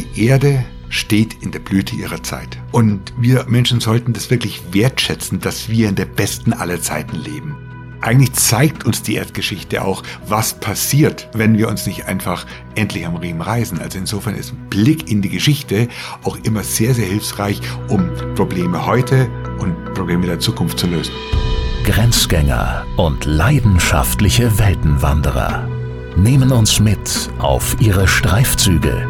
Die Erde steht in der Blüte ihrer Zeit. Und wir Menschen sollten das wirklich wertschätzen, dass wir in der besten aller Zeiten leben. Eigentlich zeigt uns die Erdgeschichte auch, was passiert, wenn wir uns nicht einfach endlich am Riemen reißen. Also insofern ist ein Blick in die Geschichte auch immer sehr, sehr hilfreich, um Probleme heute und Probleme der Zukunft zu lösen. Grenzgänger und leidenschaftliche Weltenwanderer nehmen uns mit auf ihre Streifzüge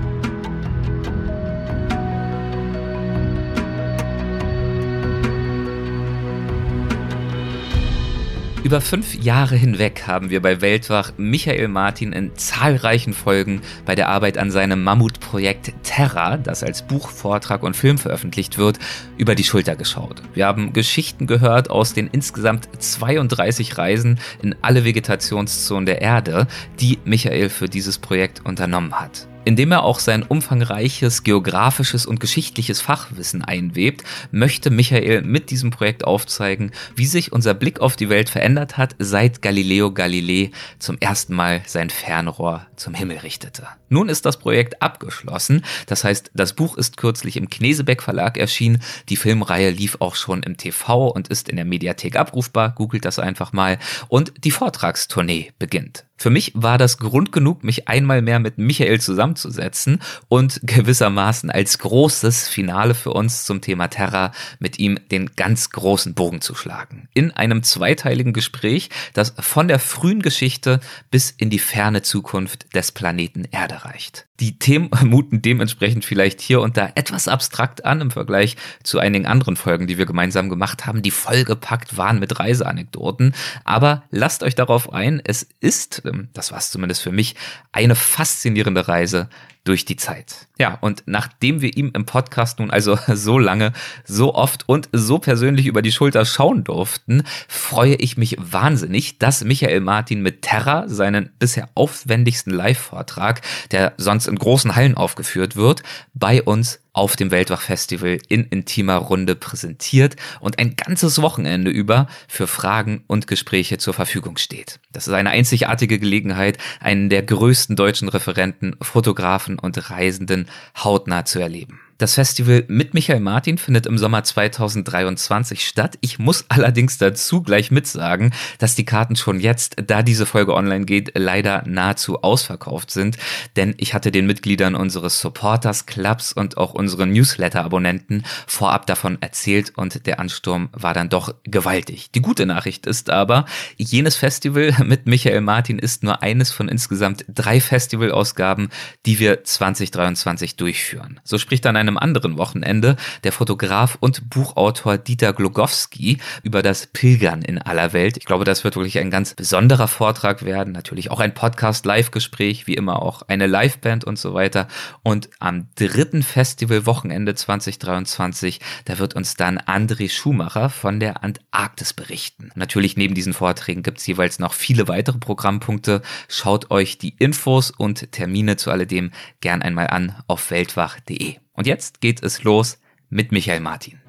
Über fünf Jahre hinweg haben wir bei Weltwach Michael Martin in zahlreichen Folgen bei der Arbeit an seinem Mammutprojekt Terra, das als Buch, Vortrag und Film veröffentlicht wird, über die Schulter geschaut. Wir haben Geschichten gehört aus den insgesamt 32 Reisen in alle Vegetationszonen der Erde, die Michael für dieses Projekt unternommen hat indem er auch sein umfangreiches geografisches und geschichtliches Fachwissen einwebt, möchte Michael mit diesem Projekt aufzeigen, wie sich unser Blick auf die Welt verändert hat, seit Galileo Galilei zum ersten Mal sein Fernrohr zum Himmel richtete. Nun ist das Projekt abgeschlossen, das heißt, das Buch ist kürzlich im Knesebeck Verlag erschienen, die Filmreihe lief auch schon im TV und ist in der Mediathek abrufbar, googelt das einfach mal, und die Vortragstournee beginnt. Für mich war das Grund genug, mich einmal mehr mit Michael zusammenzusetzen und gewissermaßen als großes Finale für uns zum Thema Terra mit ihm den ganz großen Bogen zu schlagen. In einem zweiteiligen Gespräch, das von der frühen Geschichte bis in die ferne Zukunft des Planeten Erde reicht. Die Themen muten dementsprechend vielleicht hier und da etwas abstrakt an im Vergleich zu einigen anderen Folgen, die wir gemeinsam gemacht haben, die vollgepackt waren mit Reiseanekdoten. Aber lasst euch darauf ein, es ist, ähm, das war es zumindest für mich, eine faszinierende Reise durch die Zeit. Ja, und nachdem wir ihm im Podcast nun also so lange, so oft und so persönlich über die Schulter schauen durften, freue ich mich wahnsinnig, dass Michael Martin mit Terra seinen bisher aufwendigsten Live-Vortrag, der sonst in großen Hallen aufgeführt wird, bei uns auf dem Weltwach-Festival in intimer Runde präsentiert und ein ganzes Wochenende über für Fragen und Gespräche zur Verfügung steht. Das ist eine einzigartige Gelegenheit, einen der größten deutschen Referenten, Fotografen und Reisenden hautnah zu erleben. Das Festival mit Michael Martin findet im Sommer 2023 statt. Ich muss allerdings dazu gleich mitsagen, dass die Karten schon jetzt, da diese Folge online geht, leider nahezu ausverkauft sind. Denn ich hatte den Mitgliedern unseres Supporters Clubs und auch unseren Newsletter-Abonnenten vorab davon erzählt und der Ansturm war dann doch gewaltig. Die gute Nachricht ist aber, jenes Festival mit Michael Martin ist nur eines von insgesamt drei Festivalausgaben, die wir 2023 durchführen. So spricht dann eine einem anderen Wochenende der Fotograf und Buchautor Dieter Glogowski über das Pilgern in aller Welt. Ich glaube, das wird wirklich ein ganz besonderer Vortrag werden. Natürlich auch ein Podcast-Live-Gespräch, wie immer auch eine Liveband und so weiter. Und am dritten Festival-Wochenende 2023, da wird uns dann André Schumacher von der Antarktis berichten. Natürlich neben diesen Vorträgen gibt es jeweils noch viele weitere Programmpunkte. Schaut euch die Infos und Termine zu alledem gern einmal an auf weltwach.de. Und jetzt geht es los mit Michael Martin.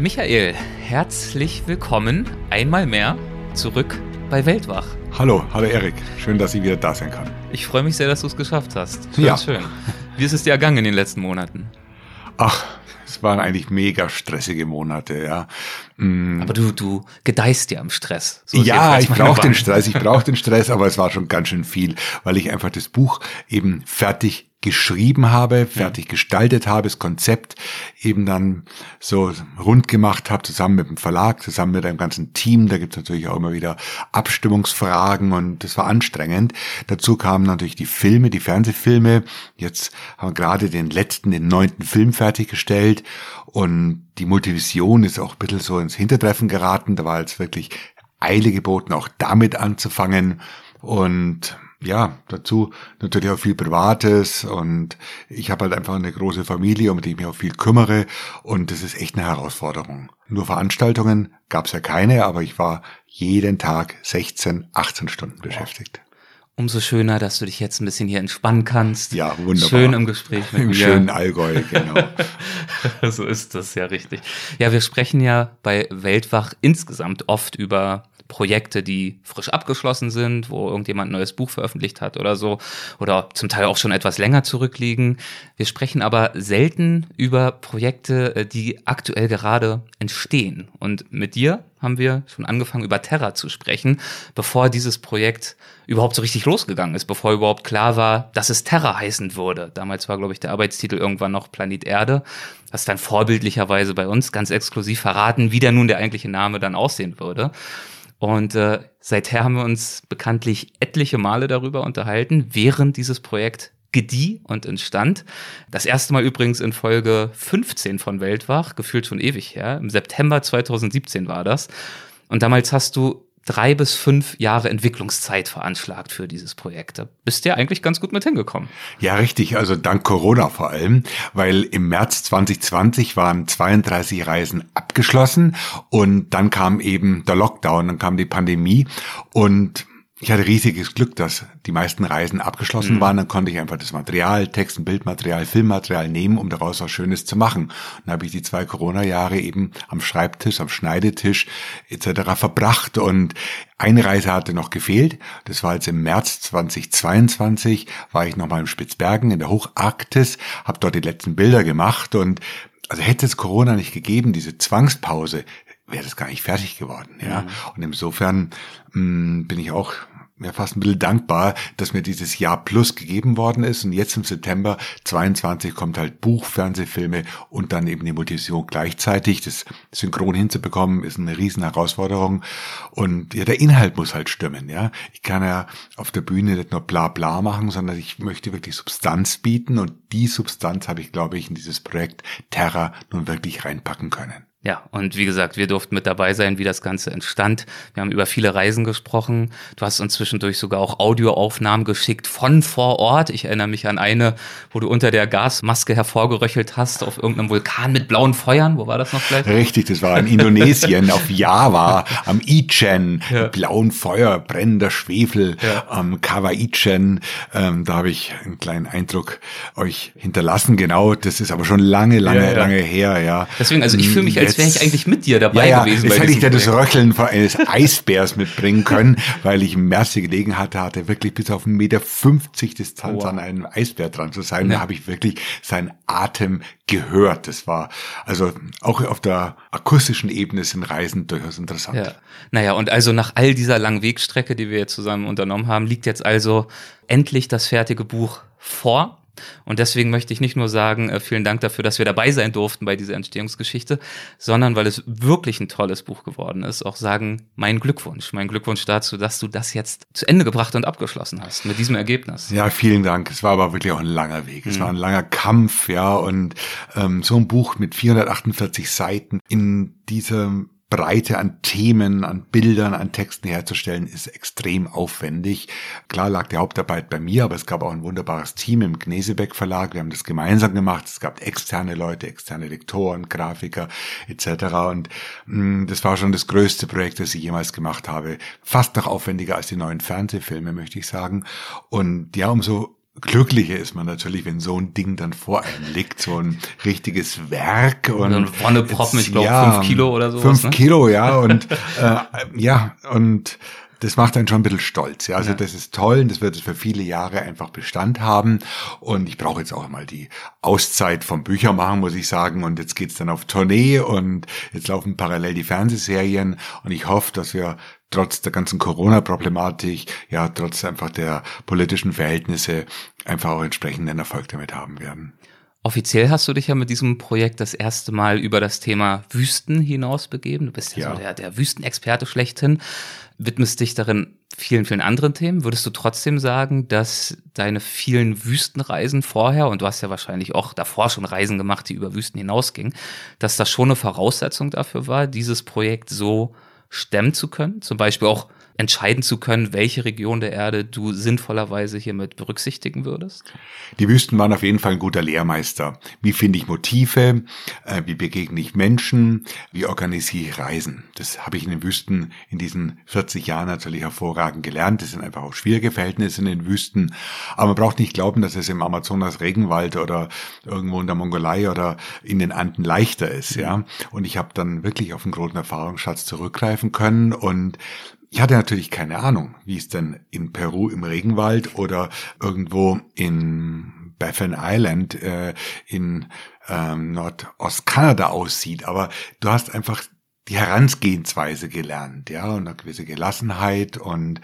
Michael, herzlich willkommen einmal mehr zurück bei Weltwach. Hallo, hallo Erik. Schön, dass ich wieder da sein kann. Ich freue mich sehr, dass du es geschafft hast. Schön, ja. schön. Wie ist es dir ergangen in den letzten Monaten? Ach, es waren eigentlich mega stressige Monate, ja. Mm. Aber du, du gedeihst ja im Stress. So ja, ich brauche den Stress, ich brauche den Stress, aber es war schon ganz schön viel, weil ich einfach das Buch eben fertig geschrieben habe, fertig gestaltet habe, das Konzept eben dann so rund gemacht habe, zusammen mit dem Verlag, zusammen mit einem ganzen Team. Da gibt es natürlich auch immer wieder Abstimmungsfragen und das war anstrengend. Dazu kamen natürlich die Filme, die Fernsehfilme. Jetzt haben wir gerade den letzten, den neunten Film fertiggestellt und die Multivision ist auch ein bisschen so ins Hintertreffen geraten. Da war jetzt wirklich Eile geboten, auch damit anzufangen und ja, dazu natürlich auch viel Privates und ich habe halt einfach eine große Familie, um die ich mich auch viel kümmere und das ist echt eine Herausforderung. Nur Veranstaltungen gab es ja keine, aber ich war jeden Tag 16, 18 Stunden beschäftigt. Umso schöner, dass du dich jetzt ein bisschen hier entspannen kannst. Ja, wunderbar. Schön im Gespräch mit Im mir. schönen Allgäu, genau. so ist das ja richtig. Ja, wir sprechen ja bei Weltwach insgesamt oft über Projekte, die frisch abgeschlossen sind, wo irgendjemand ein neues Buch veröffentlicht hat oder so, oder zum Teil auch schon etwas länger zurückliegen. Wir sprechen aber selten über Projekte, äh, die aktuell gerade entstehen. Und mit dir haben wir schon angefangen, über Terra zu sprechen, bevor dieses Projekt überhaupt so richtig losgegangen ist, bevor überhaupt klar war, dass es Terra heißen würde. Damals war, glaube ich, der Arbeitstitel irgendwann noch Planet Erde. Das dann vorbildlicherweise bei uns ganz exklusiv verraten, wie der nun der eigentliche Name dann aussehen würde. Und äh, seither haben wir uns bekanntlich etliche Male darüber unterhalten, während dieses Projekt gedieh und entstand. Das erste Mal übrigens in Folge 15 von Weltwach, gefühlt schon ewig her. Im September 2017 war das. Und damals hast du drei bis fünf Jahre Entwicklungszeit veranschlagt für dieses Projekt. Da bist du ja eigentlich ganz gut mit hingekommen. Ja, richtig. Also dank Corona vor allem, weil im März 2020 waren 32 Reisen abgeschlossen und dann kam eben der Lockdown, dann kam die Pandemie und ich hatte riesiges Glück, dass die meisten Reisen abgeschlossen mhm. waren. Dann konnte ich einfach das Material, Texten, Bildmaterial, Filmmaterial nehmen, um daraus was Schönes zu machen. Und dann habe ich die zwei Corona-Jahre eben am Schreibtisch, am Schneidetisch etc. verbracht. Und eine Reise hatte noch gefehlt. Das war jetzt im März 2022, war ich nochmal im Spitzbergen in der Hocharktis, habe dort die letzten Bilder gemacht und also hätte es Corona nicht gegeben, diese Zwangspause, wäre das gar nicht fertig geworden. Ja. Mhm. Und insofern mh, mm, bin ich auch mir fast ein bisschen dankbar, dass mir dieses Jahr plus gegeben worden ist. Und jetzt im September 22 kommt halt Buch, Fernsehfilme und dann eben die Multivision gleichzeitig. Das synchron hinzubekommen ist eine riesen Herausforderung. Und ja, der Inhalt muss halt stimmen, ja. Ich kann ja auf der Bühne nicht nur bla bla machen, sondern ich möchte wirklich Substanz bieten. Und die Substanz habe ich, glaube ich, in dieses Projekt Terra nun wirklich reinpacken können. Ja, und wie gesagt, wir durften mit dabei sein, wie das Ganze entstand. Wir haben über viele Reisen gesprochen. Du hast uns zwischendurch sogar auch Audioaufnahmen geschickt von vor Ort. Ich erinnere mich an eine, wo du unter der Gasmaske hervorgeröchelt hast auf irgendeinem Vulkan mit blauen Feuern. Wo war das noch gleich? Richtig, das war in Indonesien, auf Java, am Ichen, ja. blauen Feuer, brennender Schwefel, ja. am Kawa Ichen. Ähm, da habe ich einen kleinen Eindruck euch hinterlassen. Genau, das ist aber schon lange, lange, ja, lange her. Ja. Deswegen, also ich fühle mich als als wäre ich eigentlich mit dir dabei ja, ja, gewesen. Jetzt hätte ich dir das Röcheln eines Eisbärs mitbringen können, weil ich die Gelegenheit hatte, wirklich bis auf 1,50 Meter Distanz oh. an einem Eisbär dran zu sein. Ja. Da habe ich wirklich seinen Atem gehört. Das war also auch auf der akustischen Ebene sind Reisen durchaus interessant. Ja. Naja, und also nach all dieser langen Wegstrecke, die wir jetzt zusammen unternommen haben, liegt jetzt also endlich das fertige Buch vor. Und deswegen möchte ich nicht nur sagen, äh, vielen Dank dafür, dass wir dabei sein durften bei dieser Entstehungsgeschichte, sondern weil es wirklich ein tolles Buch geworden ist, auch sagen, mein Glückwunsch, mein Glückwunsch dazu, dass du das jetzt zu Ende gebracht und abgeschlossen hast mit diesem Ergebnis. Ja, vielen Dank. Es war aber wirklich auch ein langer Weg. Es mhm. war ein langer Kampf, ja, und ähm, so ein Buch mit 448 Seiten in diesem Breite an Themen, an Bildern, an Texten herzustellen, ist extrem aufwendig. Klar lag die Hauptarbeit bei mir, aber es gab auch ein wunderbares Team im Gnesebeck Verlag. Wir haben das gemeinsam gemacht. Es gab externe Leute, externe Lektoren, Grafiker etc. Und mh, mm, das war schon das größte Projekt, das ich jemals gemacht habe. Fast noch aufwendiger als die neuen Fernsehfilme, möchte ich sagen. Und ja, umso glücklicher ist man natürlich, wenn so ein Ding dann vor einem liegt, so ein richtiges Werk und ein Wonneproppen, ich glaube ja, fünf Kilo oder so. Fünf ne? Kilo, ja und äh, ja und das macht einen schon ein bisschen stolz. Ja, also ja. das ist toll und das wird für viele Jahre einfach Bestand haben. Und ich brauche jetzt auch mal die Auszeit vom Büchermachen, muss ich sagen. Und jetzt geht's dann auf Tournee und jetzt laufen parallel die Fernsehserien. Und ich hoffe, dass wir trotz der ganzen Corona-Problematik, ja, trotz einfach der politischen Verhältnisse einfach auch entsprechenden Erfolg damit haben werden. Offiziell hast du dich ja mit diesem Projekt das erste Mal über das Thema Wüsten hinaus begeben. Du bist ja, ja. so der, der Wüstenexperte schlechthin, widmest dich darin vielen, vielen anderen Themen. Würdest du trotzdem sagen, dass deine vielen Wüstenreisen vorher, und du hast ja wahrscheinlich auch davor schon Reisen gemacht, die über Wüsten hinausgingen, dass das schon eine Voraussetzung dafür war, dieses Projekt so stemmen zu können? Zum Beispiel auch entscheiden zu können, welche Region der Erde du sinnvollerweise hiermit berücksichtigen würdest? Die Wüsten waren auf jeden Fall ein guter Lehrmeister. Wie finde ich Motive? Äh, wie begegne ich Menschen? Wie organisiere ich Reisen? Das habe ich in den Wüsten in diesen 40 Jahren natürlich hervorragend gelernt. Das sind einfach auch schwierige Verhältnisse in den Wüsten. Aber man braucht nicht glauben, dass es im Amazonas Regenwald oder irgendwo in der Mongolei oder in den Anden leichter ist, ja. Und ich habe dann wirklich auf einen großen Erfahrungsschatz zurückgreifen können und ich hatte natürlich keine Ahnung, wie es denn in Peru im Regenwald oder irgendwo in Baffin Island äh, in ähm, Nordostkanada aussieht. Aber du hast einfach die Herangehensweise gelernt, ja, und eine gewisse Gelassenheit und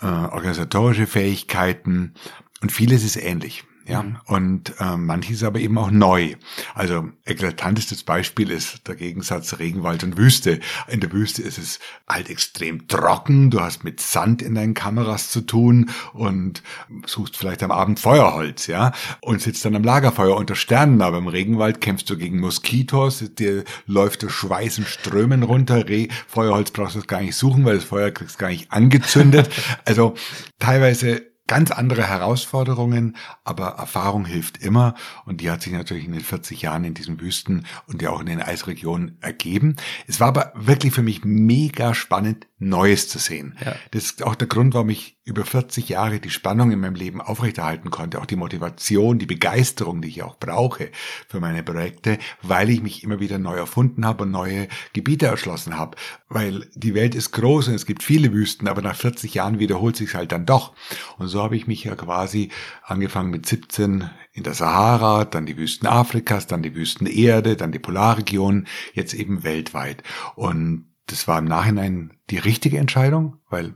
äh, organisatorische Fähigkeiten und vieles ist ähnlich. Ja, mhm. und äh, manches aber eben auch neu. Also eklatantestes Beispiel ist der Gegensatz Regenwald und Wüste. In der Wüste ist es halt extrem trocken, du hast mit Sand in deinen Kameras zu tun und suchst vielleicht am Abend Feuerholz, ja, und sitzt dann am Lagerfeuer unter Sternen, aber im Regenwald kämpfst du gegen Moskitos, dir läuft der Schweiß in Strömen runter, Re Feuerholz brauchst du gar nicht suchen, weil das Feuer kriegst du gar nicht angezündet. Also teilweise ganz andere Herausforderungen, aber Erfahrung hilft immer und die hat sich natürlich in den 40 Jahren in diesen Wüsten und ja auch in den Eisregionen ergeben. Es war aber wirklich für mich mega spannend, Neues zu sehen. Ja. Das ist auch der Grund, warum ich über 40 Jahre die Spannung in meinem Leben aufrechterhalten konnte, auch die Motivation, die Begeisterung, die ich auch brauche für meine Projekte, weil ich mich immer wieder neu erfunden habe und neue Gebiete erschlossen habe. Weil die Welt ist groß und es gibt viele Wüsten, aber nach 40 Jahren wiederholt sich halt dann doch. Und so habe ich mich ja quasi angefangen mit 17 in der Sahara, dann die Wüsten Afrikas, dann die Wüsten Erde, dann die Polarregionen, jetzt eben weltweit. Und das war im Nachhinein die richtige Entscheidung, weil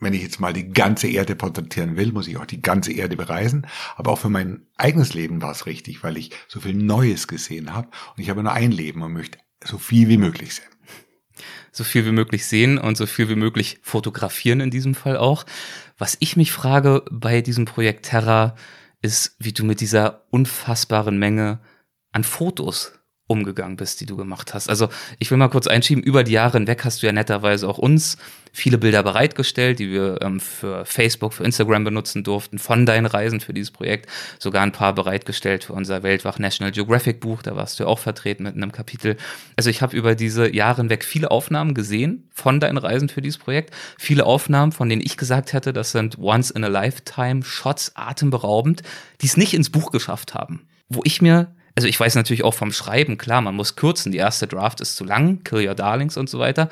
wenn ich jetzt mal die ganze Erde porträtieren will, muss ich auch die ganze Erde bereisen. Aber auch für mein eigenes Leben war es richtig, weil ich so viel Neues gesehen habe. Und ich habe nur ein Leben und möchte so viel wie möglich sehen. So viel wie möglich sehen und so viel wie möglich fotografieren in diesem Fall auch. Was ich mich frage bei diesem Projekt Terra ist, wie du mit dieser unfassbaren Menge an Fotos umgegangen bist, die du gemacht hast. Also ich will mal kurz einschieben, über die Jahre hinweg hast du ja netterweise auch uns viele Bilder bereitgestellt, die wir ähm, für Facebook, für Instagram benutzen durften, von deinen Reisen für dieses Projekt. Sogar ein paar bereitgestellt für unser Weltwach National Geographic Buch, da warst du auch vertreten mit einem Kapitel. Also ich habe über diese Jahre hinweg viele Aufnahmen gesehen von deinen Reisen für dieses Projekt. Viele Aufnahmen, von denen ich gesagt hätte, das sind Once in a Lifetime Shots, atemberaubend, die es nicht ins Buch geschafft haben. Wo ich mir also ich weiß natürlich auch vom Schreiben, klar, man muss kürzen. Die erste Draft ist zu lang, Kill Your Darlings und so weiter.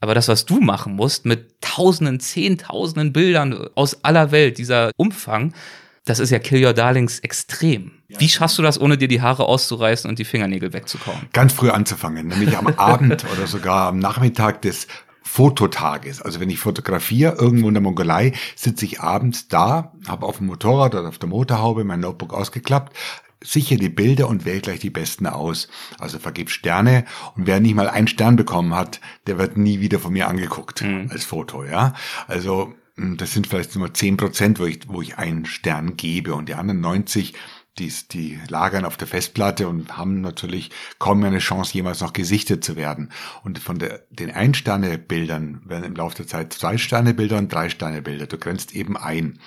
Aber das, was du machen musst, mit tausenden, zehntausenden Bildern aus aller Welt, dieser Umfang, das ist ja Kill Your Darlings extrem. Wie schaffst du das, ohne dir die Haare auszureißen und die Fingernägel wegzukauen? Ganz früh anzufangen, nämlich am Abend oder sogar am Nachmittag des Fototages. Also wenn ich fotografiere irgendwo in der Mongolei, sitze ich abends da, habe auf dem Motorrad oder auf der Motorhaube mein Notebook ausgeklappt, sicher die Bilder und wähle gleich die besten aus. Also vergib Sterne und wer nicht mal einen Stern bekommen hat, der wird nie wieder von mir angeguckt mhm. als Foto, ja. Also hm, das sind vielleicht nur zehn Prozent, wo ich, wo ich einen Stern gebe und die anderen 90 die, die lagern auf der Festplatte und haben natürlich kaum mehr eine Chance, jemals noch gesichtet zu werden. Und von der, den Ein-Sterne-Bildern werden im Laufe der Zeit Zwei-Sterne-Bilder und Drei-Sterne-Bilder. Du grenzt eben ein.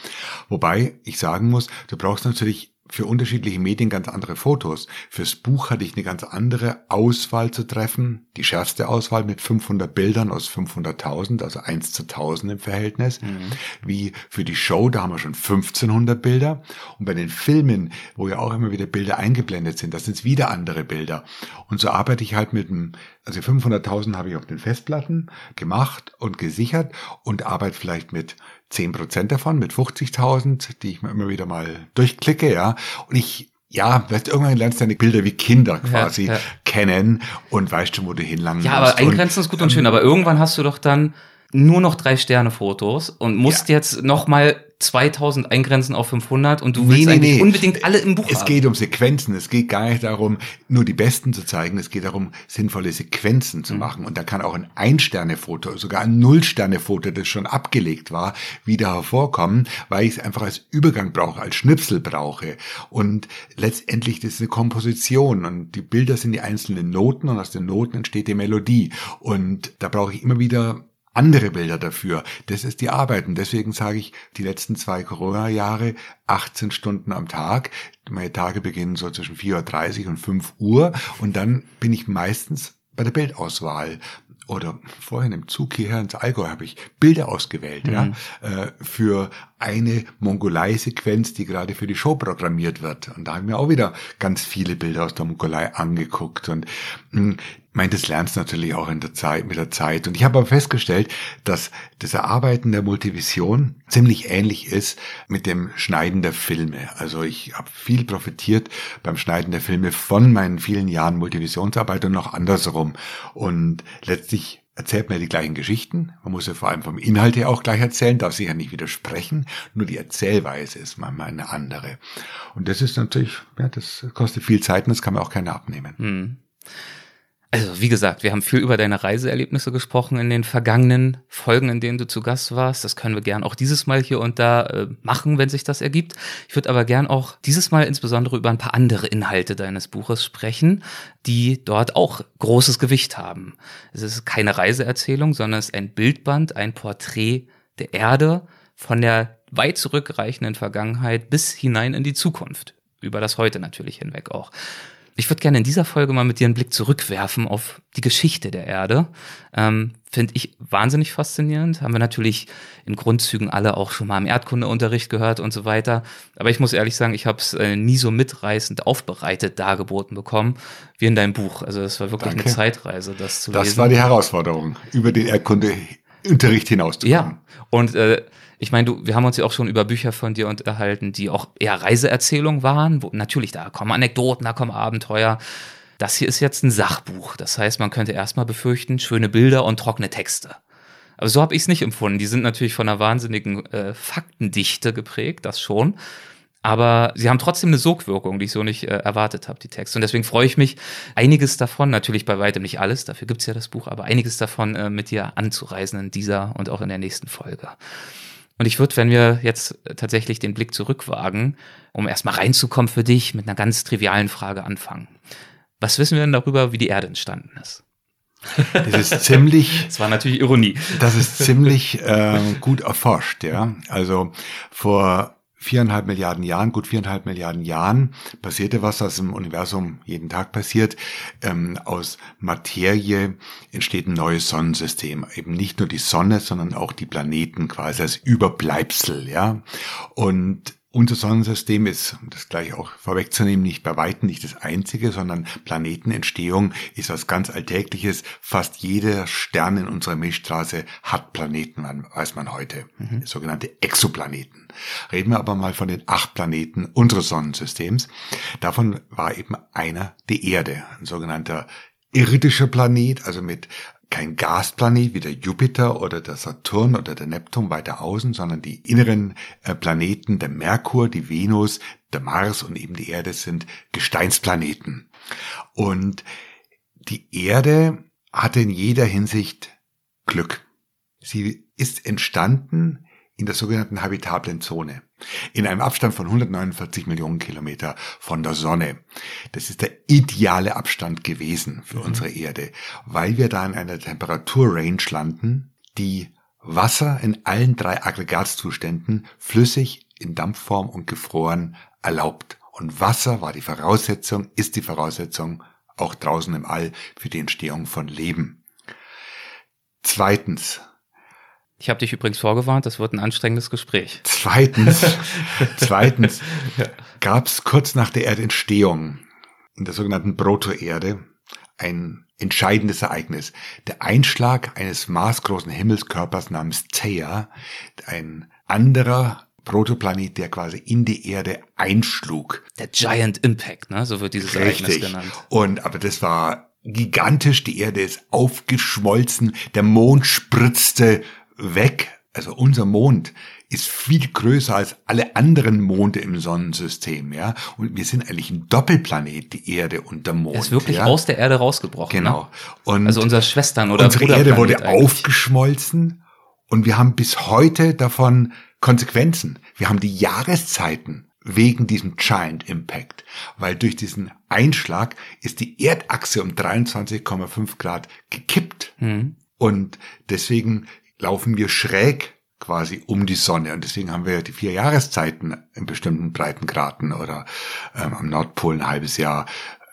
Wobei ich sagen muss, du brauchst natürlich für unterschiedliche Medien ganz andere Fotos. Fürs Buch hatte ich eine ganz andere Auswahl zu treffen. Die schärfste Auswahl mit 500 Bildern aus 500.000, also 1 zu 1000 im Verhältnis. Mhm. Wie für die Show, da haben wir schon 1500 Bilder. Und bei den Filmen, wo ja auch immer wieder Bilder eingeblendet sind, das sind wieder andere Bilder. Und so arbeite ich halt mit einem, also 500.000 habe ich auf den Festplatten gemacht und gesichert und arbeite vielleicht mit 10% davon mit 50.000, die ich mir immer wieder mal durchklicke, ja. Und ich ja, weißt, irgendwann lernst du deine Bilder wie Kinder quasi ja, ja. kennen und weißt schon, wo du hinlangen Ja, aber eingrenzen ist gut und schön, aber irgendwann hast du doch dann nur noch drei Sterne Fotos und musst ja. jetzt noch mal 2000 eingrenzen auf 500 und du willst nee, eigentlich nee. unbedingt alle im Buch es haben. Es geht um Sequenzen. Es geht gar nicht darum, nur die besten zu zeigen. Es geht darum, sinnvolle Sequenzen zu mhm. machen. Und da kann auch ein Ein-Sterne-Foto, sogar ein Null-Sterne-Foto, das schon abgelegt war, wieder hervorkommen, weil ich es einfach als Übergang brauche, als Schnipsel brauche. Und letztendlich das ist eine Komposition und die Bilder sind die einzelnen Noten und aus den Noten entsteht die Melodie. Und da brauche ich immer wieder andere Bilder dafür. Das ist die Arbeit. Und deswegen sage ich, die letzten zwei Corona-Jahre, 18 Stunden am Tag. Meine Tage beginnen so zwischen 4.30 Uhr und 5 Uhr. Und dann bin ich meistens bei der Bildauswahl oder vorhin im Zug hierher ins Allgäu habe ich Bilder ausgewählt, mhm. ja, äh, für eine Mongolei-Sequenz, die gerade für die Show programmiert wird. Und da haben wir auch wieder ganz viele Bilder aus der Mongolei angeguckt. Und mh, hm, meine, das lernst du natürlich auch in der Zeit, mit der Zeit. Und ich habe aber festgestellt, dass das Erarbeiten der Multivision ziemlich ähnlich ist mit dem Schneiden der Filme. Also ich habe viel profitiert beim Schneiden der Filme von meinen vielen Jahren Multivisionsarbeit und noch andersrum. Und letztlich erzählt man ja die gleichen Geschichten. Man muss ja vor allem vom Inhalt her auch gleich erzählen, darf sich ja nicht widersprechen. Nur die Erzählweise ist manchmal eine andere. Und das ist natürlich, ja, das kostet viel Zeit und das kann man auch keiner abnehmen. Hm. Also, wie gesagt, wir haben viel über deine Reiseerlebnisse gesprochen in den vergangenen Folgen, in denen du zu Gast warst. Das können wir gern auch dieses Mal hier und da äh, machen, wenn sich das ergibt. Ich würde aber gern auch dieses Mal insbesondere über ein paar andere Inhalte deines Buches sprechen, die dort auch großes Gewicht haben. Es ist keine Reiseerzählung, sondern es ist ein Bildband, ein Porträt der Erde von der weit zurückreichenden Vergangenheit bis hinein in die Zukunft. Über das Heute natürlich hinweg auch. Ich würde gerne in dieser Folge mal mit dir einen Blick zurückwerfen auf die Geschichte der Erde. Ähm, Finde ich wahnsinnig faszinierend. Haben wir natürlich in Grundzügen alle auch schon mal im Erdkundeunterricht gehört und so weiter. Aber ich muss ehrlich sagen, ich habe es äh, nie so mitreißend aufbereitet dargeboten bekommen wie in deinem Buch. Also es war wirklich Danke. eine Zeitreise, das zu das lesen. Das war die Herausforderung, über den Erdkundeunterricht hinauszukommen. Ja, und äh, ich meine, du, wir haben uns ja auch schon über Bücher von dir unterhalten, die auch eher Reiseerzählungen waren. Wo, natürlich, da kommen Anekdoten, da kommen Abenteuer. Das hier ist jetzt ein Sachbuch. Das heißt, man könnte erstmal befürchten, schöne Bilder und trockene Texte. Aber so habe ich es nicht empfunden. Die sind natürlich von einer wahnsinnigen äh, Faktendichte geprägt, das schon. Aber sie haben trotzdem eine Sogwirkung, die ich so nicht äh, erwartet habe, die Texte. Und deswegen freue ich mich, einiges davon, natürlich bei weitem nicht alles, dafür gibt's ja das Buch, aber einiges davon äh, mit dir anzureisen in dieser und auch in der nächsten Folge. Und ich würde, wenn wir jetzt tatsächlich den Blick zurückwagen, um erstmal reinzukommen für dich, mit einer ganz trivialen Frage anfangen. Was wissen wir denn darüber, wie die Erde entstanden ist? Das ist ziemlich. Das war natürlich Ironie. Das ist ziemlich äh, gut erforscht, ja. Also vor viereinhalb Milliarden Jahren, gut viereinhalb Milliarden Jahren, passierte was, was im Universum jeden Tag passiert. Ähm, aus Materie entsteht ein neues Sonnensystem. Eben nicht nur die Sonne, sondern auch die Planeten quasi als Überbleibsel, ja. Und unser Sonnensystem ist, um das gleich auch vorwegzunehmen, nicht bei Weitem nicht das einzige, sondern Planetenentstehung ist was ganz Alltägliches. Fast jeder Stern in unserer Milchstraße hat Planeten, weiß man heute. Mhm. Sogenannte Exoplaneten. Reden wir aber mal von den acht Planeten unseres Sonnensystems. Davon war eben einer die Erde, ein sogenannter irdischer Planet, also mit kein Gasplanet wie der Jupiter oder der Saturn oder der Neptun weiter außen, sondern die inneren äh, Planeten, der Merkur, die Venus, der Mars und eben die Erde sind Gesteinsplaneten. Und die Erde hatte in jeder Hinsicht Glück. Sie ist entstanden in der sogenannten habitablen Zone, in einem Abstand von 149 Millionen Kilometer von der Sonne. Das ist der ideale Abstand gewesen für mhm. unsere Erde, weil wir da in einer Temperaturrange landen, die Wasser in allen drei Aggregatzuständen, flüssig, in Dampfform und gefroren, erlaubt. Und Wasser war die Voraussetzung, ist die Voraussetzung auch draußen im All für die Entstehung von Leben. Zweitens, ich habe dich übrigens vorgewarnt, das wird ein anstrengendes Gespräch. Zweitens, zweitens ja. gab es kurz nach der Erdentstehung in der sogenannten Protoerde ein entscheidendes Ereignis. Der Einschlag eines maßgroßen Himmelskörpers namens Theia, ein anderer Protoplanet, der quasi in die Erde einschlug. Der Giant Impact, ne? so wird dieses Richtig. Ereignis genannt. Und aber das war gigantisch, die Erde ist aufgeschmolzen, der Mond spritzte weg. Also unser Mond ist viel größer als alle anderen Monde im Sonnensystem, ja. Und wir sind eigentlich ein Doppelplanet, die Erde und der Mond. Er ist wirklich ja? aus der Erde rausgebrochen. Genau. Ne? Und also unsere Schwestern oder Unsere Erde wurde eigentlich. aufgeschmolzen und wir haben bis heute davon Konsequenzen. Wir haben die Jahreszeiten wegen diesem Giant Impact, weil durch diesen Einschlag ist die Erdachse um 23,5 Grad gekippt. Mhm. Und deswegen laufen wir schräg quasi um die Sonne. Und deswegen haben wir die vier Jahreszeiten in bestimmten Breitengraden oder ähm, am Nordpol ein halbes Jahr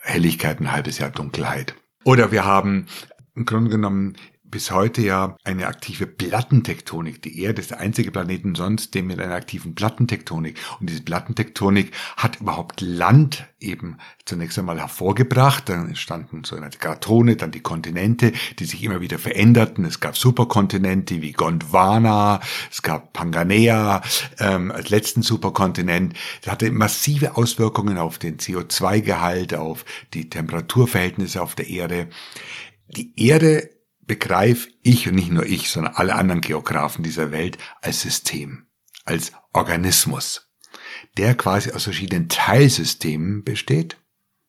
Helligkeit, ein halbes Jahr Dunkelheit. Oder wir haben im Grunde genommen bis heute ja eine aktive Plattentektonik. Die Erde ist der einzige Planeten sonst, der mit einer aktiven Plattentektonik. Und diese Plattentektonik hat überhaupt Land eben zunächst einmal hervorgebracht. Dann entstanden sogenannte Kratone, dann die Kontinente, die sich immer wieder veränderten. Es gab Superkontinente wie Gondwana, es gab Pangaea ähm, als letzten Superkontinent. Das hatte massive Auswirkungen auf den CO2-Gehalt, auf die Temperaturverhältnisse auf der Erde. Die Erde begreife ich und nicht nur ich, sondern alle anderen Geografen dieser Welt als System, als Organismus, der quasi aus verschiedenen Teilsystemen besteht.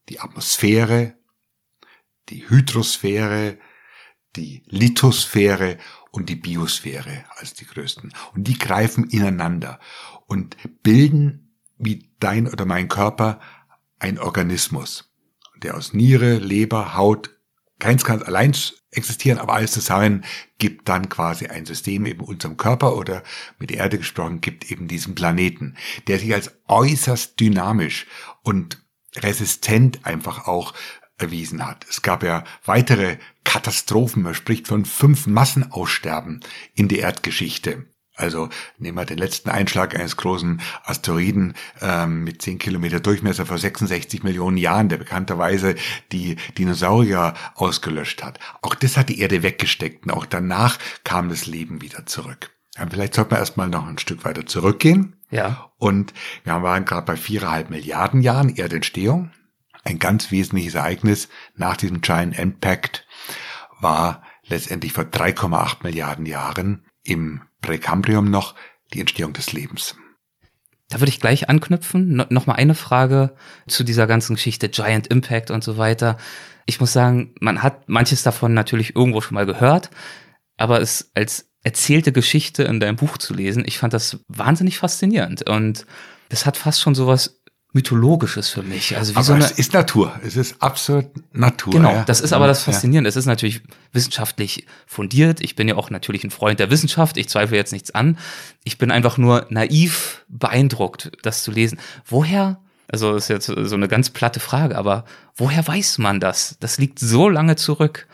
Die Atmosphäre, die Hydrosphäre, die Lithosphäre und die Biosphäre als die größten. Und die greifen ineinander und bilden wie dein oder mein Körper ein Organismus, der aus Niere, Leber, Haut, keins kann allein existieren, aber alles zusammen gibt dann quasi ein System eben unserem Körper oder mit der Erde gesprochen gibt eben diesen Planeten, der sich als äußerst dynamisch und resistent einfach auch erwiesen hat. Es gab ja weitere Katastrophen, man spricht von fünf Massenaussterben in der Erdgeschichte. Also nehmen wir den letzten Einschlag eines großen Asteroiden ähm, mit 10 Kilometer Durchmesser vor 66 Millionen Jahren, der bekannterweise die Dinosaurier ausgelöscht hat. Auch das hat die Erde weggesteckt und auch danach kam das Leben wieder zurück. Ja, vielleicht sollten wir erstmal noch ein Stück weiter zurückgehen. Ja. Und wir waren gerade bei viereinhalb Milliarden Jahren Erdentstehung. Ein ganz wesentliches Ereignis nach diesem Giant Impact war letztendlich vor 3,8 Milliarden Jahren im Präkambrium noch die Entstehung des Lebens. Da würde ich gleich anknüpfen. No, noch mal eine Frage zu dieser ganzen Geschichte Giant Impact und so weiter. Ich muss sagen, man hat manches davon natürlich irgendwo schon mal gehört, aber es als erzählte Geschichte in deinem Buch zu lesen, ich fand das wahnsinnig faszinierend und das hat fast schon sowas mythologisches für mich. Also wie aber so eine, es ist Natur. Es ist absolut Natur. Genau, ja. das ist aber das Faszinierende. Es ist natürlich wissenschaftlich fundiert. Ich bin ja auch natürlich ein Freund der Wissenschaft. Ich zweifle jetzt nichts an. Ich bin einfach nur naiv beeindruckt, das zu lesen. Woher, also das ist jetzt so eine ganz platte Frage, aber woher weiß man das? Das liegt so lange zurück.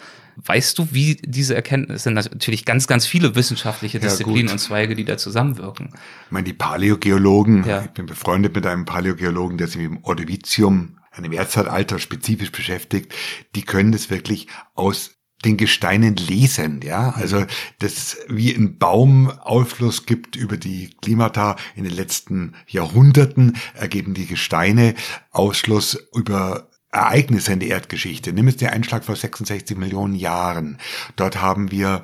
Weißt du, wie diese Erkenntnisse sind natürlich ganz, ganz viele wissenschaftliche Disziplinen gut. und Zweige, die da zusammenwirken. Ich meine, die Paläogeologen, Ja. ich bin befreundet mit einem Paläogeologen, der sich mit dem Ordovicium, einem Erdzeitalter spezifisch beschäftigt, die können das wirklich aus den Gesteinen lesen, ja. Also, das wie ein Baum Aufschluss gibt über die Klimata in den letzten Jahrhunderten, ergeben die Gesteine Ausschluss über Ereignisse in der Erdgeschichte. Nimm jetzt den Einschlag vor 66 Millionen Jahren. Dort haben wir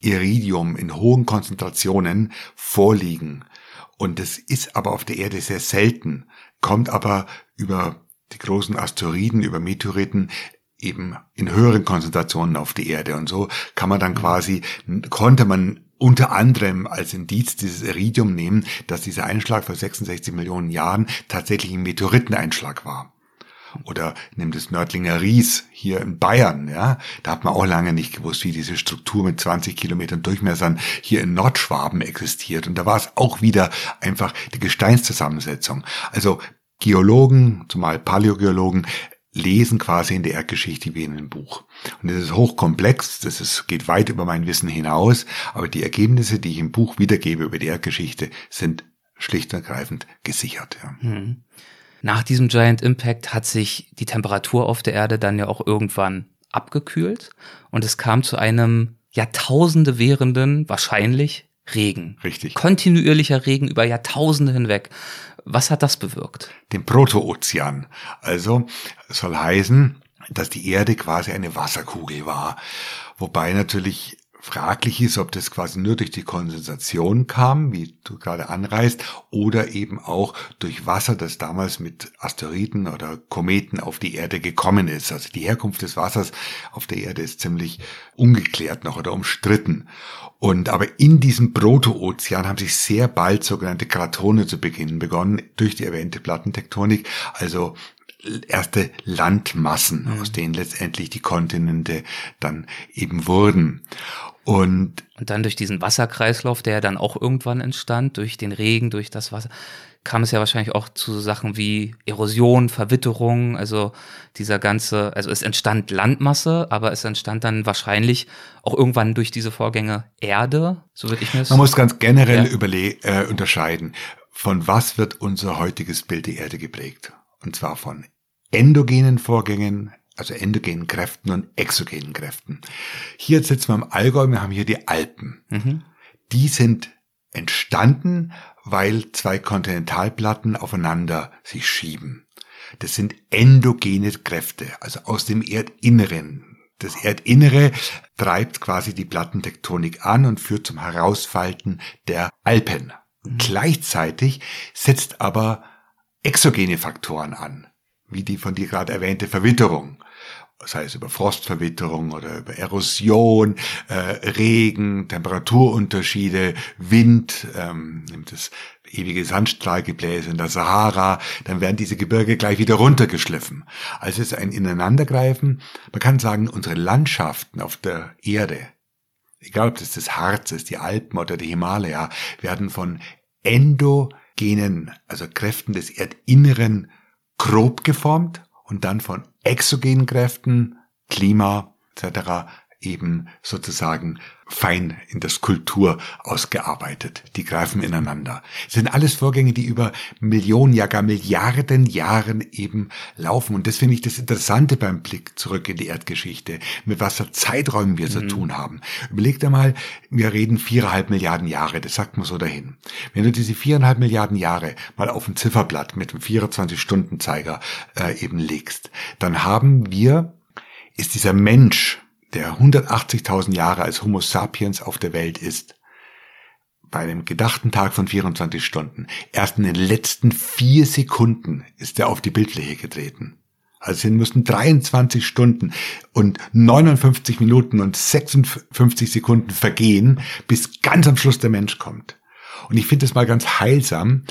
Iridium in hohen Konzentrationen vorliegen. Und das ist aber auf der Erde sehr selten, kommt aber über die großen Asteroiden, über Meteoriten eben in höheren Konzentrationen auf die Erde. Und so kann man dann quasi, konnte man unter anderem als Indiz dieses Iridium nehmen, dass dieser Einschlag vor 66 Millionen Jahren tatsächlich ein Meteoriteneinschlag war. Oder nimm das Nördlinger Ries hier in Bayern, ja. Da hat man auch lange nicht gewusst, wie diese Struktur mit 20 Kilometern Durchmessern hier in Nordschwaben existiert. Und da war es auch wieder einfach die Gesteinszusammensetzung. Also Geologen, zumal Paläogeologen, lesen quasi in der Erdgeschichte wie in einem Buch. Und das ist hochkomplex, das ist, geht weit über mein Wissen hinaus, aber die Ergebnisse, die ich im Buch wiedergebe über die Erdgeschichte, sind schlicht und ergreifend gesichert. Ja. Hm. Nach diesem Giant Impact hat sich die Temperatur auf der Erde dann ja auch irgendwann abgekühlt und es kam zu einem Jahrtausende währenden, wahrscheinlich Regen. Richtig. Kontinuierlicher Regen über Jahrtausende hinweg. Was hat das bewirkt? Den Protoozean. Also soll heißen, dass die Erde quasi eine Wasserkugel war. Wobei natürlich fraglich ist, ob das quasi nur durch die Kondensation kam, wie du gerade anreißt, oder eben auch durch Wasser, das damals mit Asteroiden oder Kometen auf die Erde gekommen ist. Also die Herkunft des Wassers auf der Erde ist ziemlich ungeklärt noch oder umstritten. Und aber in diesem Protoozean haben sich sehr bald sogenannte Kratone zu beginnen begonnen durch die erwähnte Plattentektonik, also erste Landmassen, mhm. aus denen letztendlich die Kontinente dann eben wurden. Und, und dann durch diesen Wasserkreislauf, der dann auch irgendwann entstand, durch den Regen, durch das Wasser, kam es ja wahrscheinlich auch zu Sachen wie Erosion, Verwitterung, also dieser ganze, also es entstand Landmasse, aber es entstand dann wahrscheinlich auch irgendwann durch diese Vorgänge Erde, so würde ich mir das Man muss ganz generell ja. überle äh, unterscheiden, von was wird unser heutiges Bild der Erde geprägt? Und zwar von endogenen Vorgängen, also endogenen Kräften und exogenen Kräften. Hier sitzen wir im Allgäu, wir haben hier die Alpen. Mhm. Die sind entstanden, weil zwei Kontinentalplatten aufeinander sich schieben. Das sind endogene Kräfte, also aus dem Erdinneren. Das Erdinnere treibt quasi die Plattentektonik an und führt zum Herausfalten der Alpen. Mhm. Gleichzeitig setzt aber exogene Faktoren an wie die von dir gerade erwähnte Verwitterung sei es über Frostverwitterung oder über Erosion, äh, Regen, Temperaturunterschiede, Wind, ähm, nimmt das ewige Sandstrahlgebläse in der Sahara, dann werden diese Gebirge gleich wieder runtergeschliffen. Also es ist ein Ineinandergreifen. Man kann sagen, unsere Landschaften auf der Erde, egal ob das das Harz ist, die Alpen oder die Himalaya, werden von endogenen, also Kräften des Erdinneren grob geformt und dann von exogenen Kräften, Klima etc. eben sozusagen fein in der Skulptur ausgearbeitet. Die greifen ineinander. Es sind alles Vorgänge, die über Millionen, ja gar Milliarden Jahren eben laufen. Und das finde ich das Interessante beim Blick zurück in die Erdgeschichte, mit was für Zeiträumen wir zu mhm. tun haben. Überleg dir mal, wir reden viereinhalb Milliarden Jahre, das sagt man so dahin. Wenn du diese viereinhalb Milliarden Jahre mal auf ein Zifferblatt mit einem 24-Stunden-Zeiger äh, eben legst, dann haben wir, ist dieser Mensch, der 180.000 Jahre als Homo sapiens auf der Welt ist, bei einem gedachten Tag von 24 Stunden, erst in den letzten vier Sekunden ist er auf die Bildfläche getreten. Also müssen 23 Stunden und 59 Minuten und 56 Sekunden vergehen, bis ganz am Schluss der Mensch kommt. Und ich finde es mal ganz heilsam,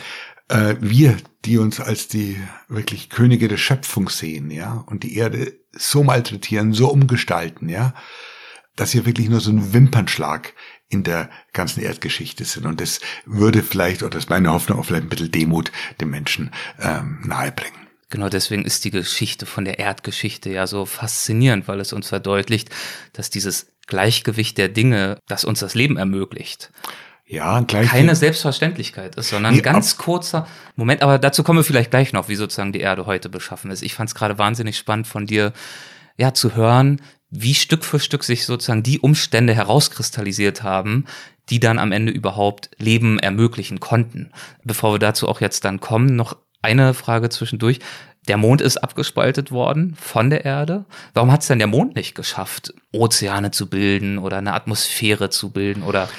äh, wir, die uns als die wirklich Könige der Schöpfung sehen, ja, und die Erde so malträtieren, so umgestalten, ja, dass wir wirklich nur so ein Wimpernschlag in der ganzen Erdgeschichte sind. Und das würde vielleicht, oder das ist meine Hoffnung, auch vielleicht ein bisschen Demut dem Menschen ähm, nahebringen. Genau deswegen ist die Geschichte von der Erdgeschichte ja so faszinierend, weil es uns verdeutlicht, dass dieses Gleichgewicht der Dinge, das uns das Leben ermöglicht, ja, gleich keine Selbstverständlichkeit ist, sondern ein ganz kurzer Moment. Aber dazu kommen wir vielleicht gleich noch, wie sozusagen die Erde heute beschaffen ist. Ich fand es gerade wahnsinnig spannend von dir, ja, zu hören, wie Stück für Stück sich sozusagen die Umstände herauskristallisiert haben, die dann am Ende überhaupt Leben ermöglichen konnten. Bevor wir dazu auch jetzt dann kommen, noch eine Frage zwischendurch. Der Mond ist abgespaltet worden von der Erde. Warum hat es denn der Mond nicht geschafft, Ozeane zu bilden oder eine Atmosphäre zu bilden oder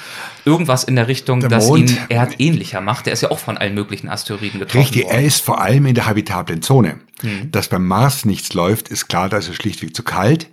irgendwas in der Richtung, der das Mond, ihn erdähnlicher macht? Der ist ja auch von allen möglichen Asteroiden getroffen Richtig, worden. er ist vor allem in der habitablen Zone. Mhm. Dass beim Mars nichts läuft, ist klar, da ist es schlichtweg zu kalt.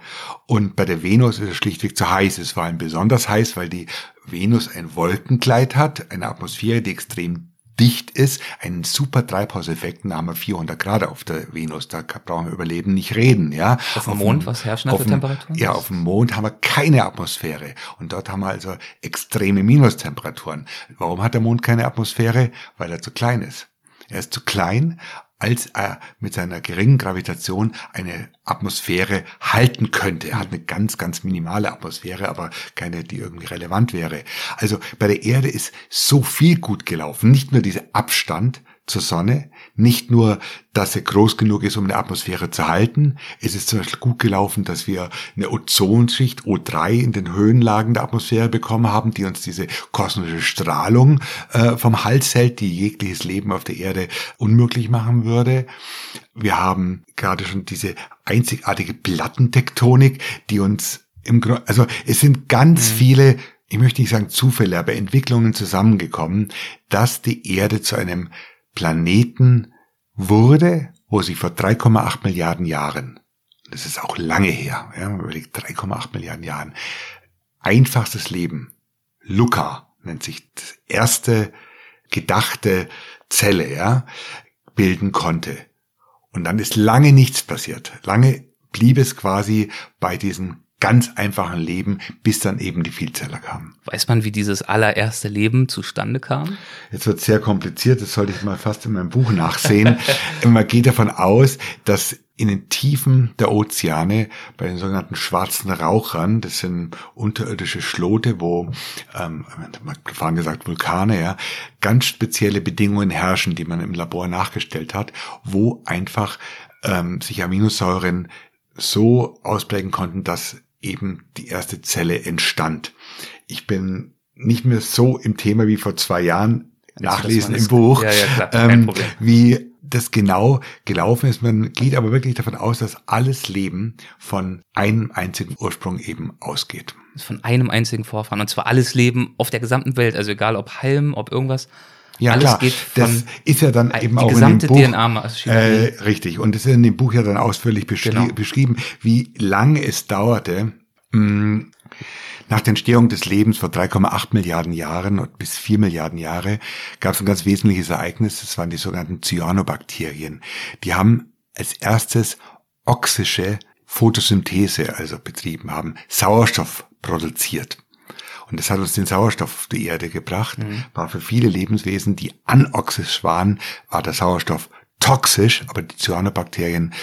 Und bei der Venus ist es schlichtweg zu heiß. Es war allem besonders heiß, weil die Venus ein Wolkenkleid hat, eine Atmosphäre, die extrem dicht ist, einen super Treibhauseffekt, da haben wir 400 Grad auf der Venus, da brauchen wir über Leben nicht reden, ja. Auf dem Mond, was herrschen da für Temperaturen? Ja, auf dem Mond haben wir keine Atmosphäre und dort haben wir also extreme Minustemperaturen. Warum hat der Mond keine Atmosphäre? Weil er zu klein ist. Er ist zu klein, als er mit seiner geringen Gravitation eine Atmosphäre halten könnte. Er hat eine ganz, ganz minimale Atmosphäre, aber keine, die irgendwie relevant wäre. Also bei der Erde ist so viel gut gelaufen. Nicht nur dieser Abstand, zur Sonne. Nicht nur, dass sie groß genug ist, um eine Atmosphäre zu halten. Es ist zum Beispiel gut gelaufen, dass wir eine Ozonschicht O3 in den Höhenlagen der Atmosphäre bekommen haben, die uns diese kosmische Strahlung äh, vom Hals hält, die jegliches Leben auf der Erde unmöglich machen würde. Wir haben gerade schon diese einzigartige Plattentektonik, die uns im Grunde, also es sind ganz mhm. viele ich möchte nicht sagen Zufälle, aber Entwicklungen zusammengekommen, dass die Erde zu einem Planeten wurde, wo sie vor 3,8 Milliarden Jahren, das ist auch lange her, ja, man überlegt 3,8 Milliarden Jahren, einfachstes Leben, Luca nennt sich das erste gedachte Zelle, ja, bilden konnte. Und dann ist lange nichts passiert. Lange blieb es quasi bei diesem ganz einfachen Leben, bis dann eben die Vielzeller kamen. Weiß man, wie dieses allererste Leben zustande kam? Jetzt wird sehr kompliziert, das sollte ich mal fast in meinem Buch nachsehen. man geht davon aus, dass in den Tiefen der Ozeane bei den sogenannten schwarzen Rauchern, das sind unterirdische Schlote, wo, ähm, man vorhin gesagt Vulkane, ja, ganz spezielle Bedingungen herrschen, die man im Labor nachgestellt hat, wo einfach ähm, sich Aminosäuren so ausprägen konnten, dass eben die erste Zelle entstand. Ich bin nicht mehr so im Thema wie vor zwei Jahren, nachlesen im Buch, ja, ja, klar, ähm, wie das genau gelaufen ist. Man geht aber wirklich davon aus, dass alles Leben von einem einzigen Ursprung eben ausgeht. Von einem einzigen Vorfahren. Und zwar alles Leben auf der gesamten Welt. Also egal ob Halm, ob irgendwas. Ja, Alles klar. das ist ja dann eben auch in dem Buch, äh, richtig. Und es ist in dem Buch ja dann ausführlich beschri genau. beschrieben, wie lange es dauerte, mh, mm, nach der Entstehung des Lebens vor 3,8 Milliarden Jahren bis 4 Milliarden Jahre gab es ein ganz wesentliches Ereignis. Das waren die sogenannten Cyanobakterien. Die haben als erstes oxische Photosynthese also betrieben, haben Sauerstoff produziert. Und das hat uns den Sauerstoff auf die Erde gebracht. Mhm. War für viele Lebenswesen, die anoxisch waren, war der Sauerstoff toxisch, aber die Cyanobakterien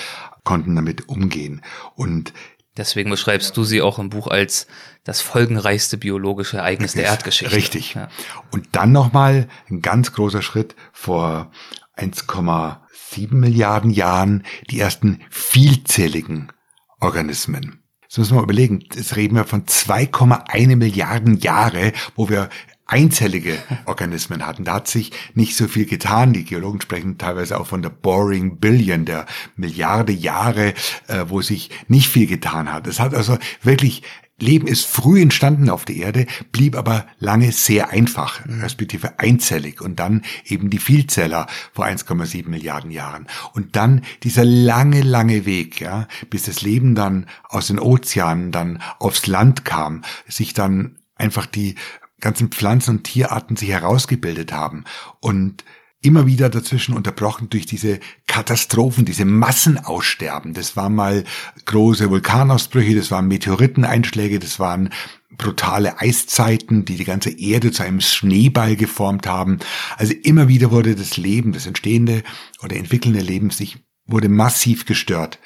konnten damit umgehen. Und Deswegen beschreibst du sie auch im Buch als das folgenreichste biologische Ereignis der Erdgeschichte. Richtig. Ja. Und dann nochmal ein ganz großer Schritt vor 1,7 Milliarden Jahren die ersten vielzelligen Organismen. Das müssen wir überlegen. Jetzt reden wir von 2,1 Milliarden Jahre, wo wir einzellige Organismen hatten. Da hat sich nicht so viel getan. Die Geologen sprechen teilweise auch von der Boring Billion, der Milliarde Jahre, äh, wo sich nicht viel getan hat. Es hat also wirklich Leben ist früh entstanden auf der Erde, blieb aber lange sehr einfach, respektive einzellig und dann eben die Vielzeller vor 1,7 Milliarden Jahren. Und dann dieser lange, lange Weg, ja, bis das Leben dann aus den Ozeanen dann aufs Land kam, sich dann einfach die ganzen Pflanzen und Tierarten sich herausgebildet haben und immer wieder dazwischen unterbrochen durch diese Katastrophen, diese Massenaussterben. Das waren mal große Vulkanausbrüche, das waren Meteoriteneinschläge, das waren brutale Eiszeiten, die die ganze Erde zu einem Schneeball geformt haben. Also immer wieder wurde das Leben, das entstehende oder entwickelnde Leben sich wurde massiv gestört.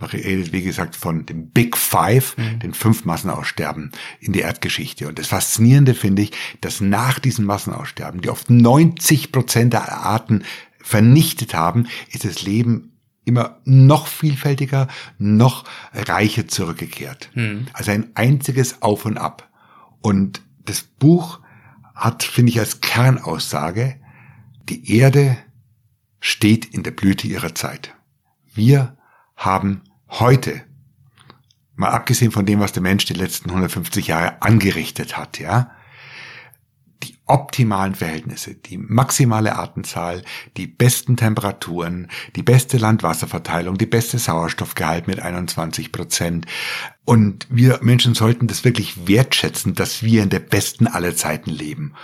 Redet, wie gesagt, von dem Big Five, mhm. den fünf Massenaussterben in der Erdgeschichte. Und das Faszinierende finde ich, dass nach diesen Massenaussterben, die oft 90 Prozent der Arten vernichtet haben, ist das Leben immer noch vielfältiger, noch reicher zurückgekehrt. Mhm. Also ein einziges Auf und Ab. Und das Buch hat, finde ich, als Kernaussage, die Erde steht in der Blüte ihrer Zeit. Wir haben heute, mal abgesehen von dem, was der Mensch die letzten 150 Jahre angerichtet hat, ja, die optimalen Verhältnisse, die maximale Artenzahl, die besten Temperaturen, die beste Landwasserverteilung, die beste Sauerstoffgehalt mit 21 Prozent. Und wir Menschen sollten das wirklich wertschätzen, dass wir in der besten aller Zeiten leben.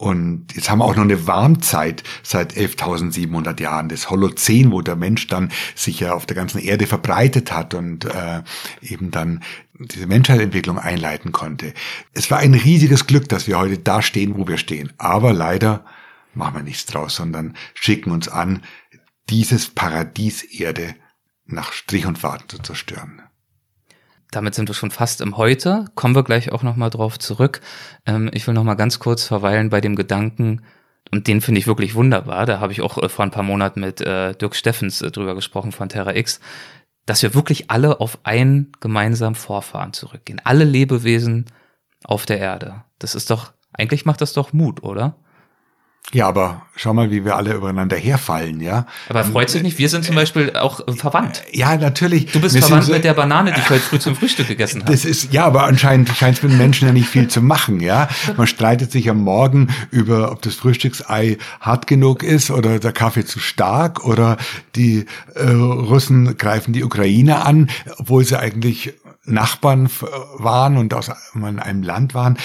Und jetzt haben wir auch noch eine Warmzeit seit 11.700 Jahren, das Holozän, wo der Mensch dann sich ja auf der ganzen Erde verbreitet hat und äh, eben dann diese Menschheitsentwicklung einleiten konnte. Es war ein riesiges Glück, dass wir heute da stehen, wo wir stehen. Aber leider machen wir nichts draus, sondern schicken uns an, dieses Paradies Erde nach Strich und Faden zu zerstören damit sind wir schon fast im Heute. Kommen wir gleich auch nochmal drauf zurück. Ähm, ich will nochmal ganz kurz verweilen bei dem Gedanken, und den finde ich wirklich wunderbar. Da habe ich auch äh, vor ein paar Monaten mit äh, Dirk Steffens äh, drüber gesprochen von Terra X, dass wir wirklich alle auf einen gemeinsamen Vorfahren zurückgehen. Alle Lebewesen auf der Erde. Das ist doch, eigentlich macht das doch Mut, oder? Ja, aber schau mal, wie wir alle übereinander herfallen, ja. Aber freut sich nicht? Wir sind zum Beispiel auch äh, verwandt. Ja, natürlich. Du bist wir verwandt so, mit der Banane, die ich heute früh zum Frühstück gegessen habe. Das ist, ja, aber anscheinend scheint es mit Menschen ja nicht viel zu machen, ja. Man streitet sich am Morgen über, ob das Frühstücksei hart genug ist oder der Kaffee zu stark oder die äh, Russen greifen die Ukraine an, obwohl sie eigentlich Nachbarn waren und aus einem Land waren.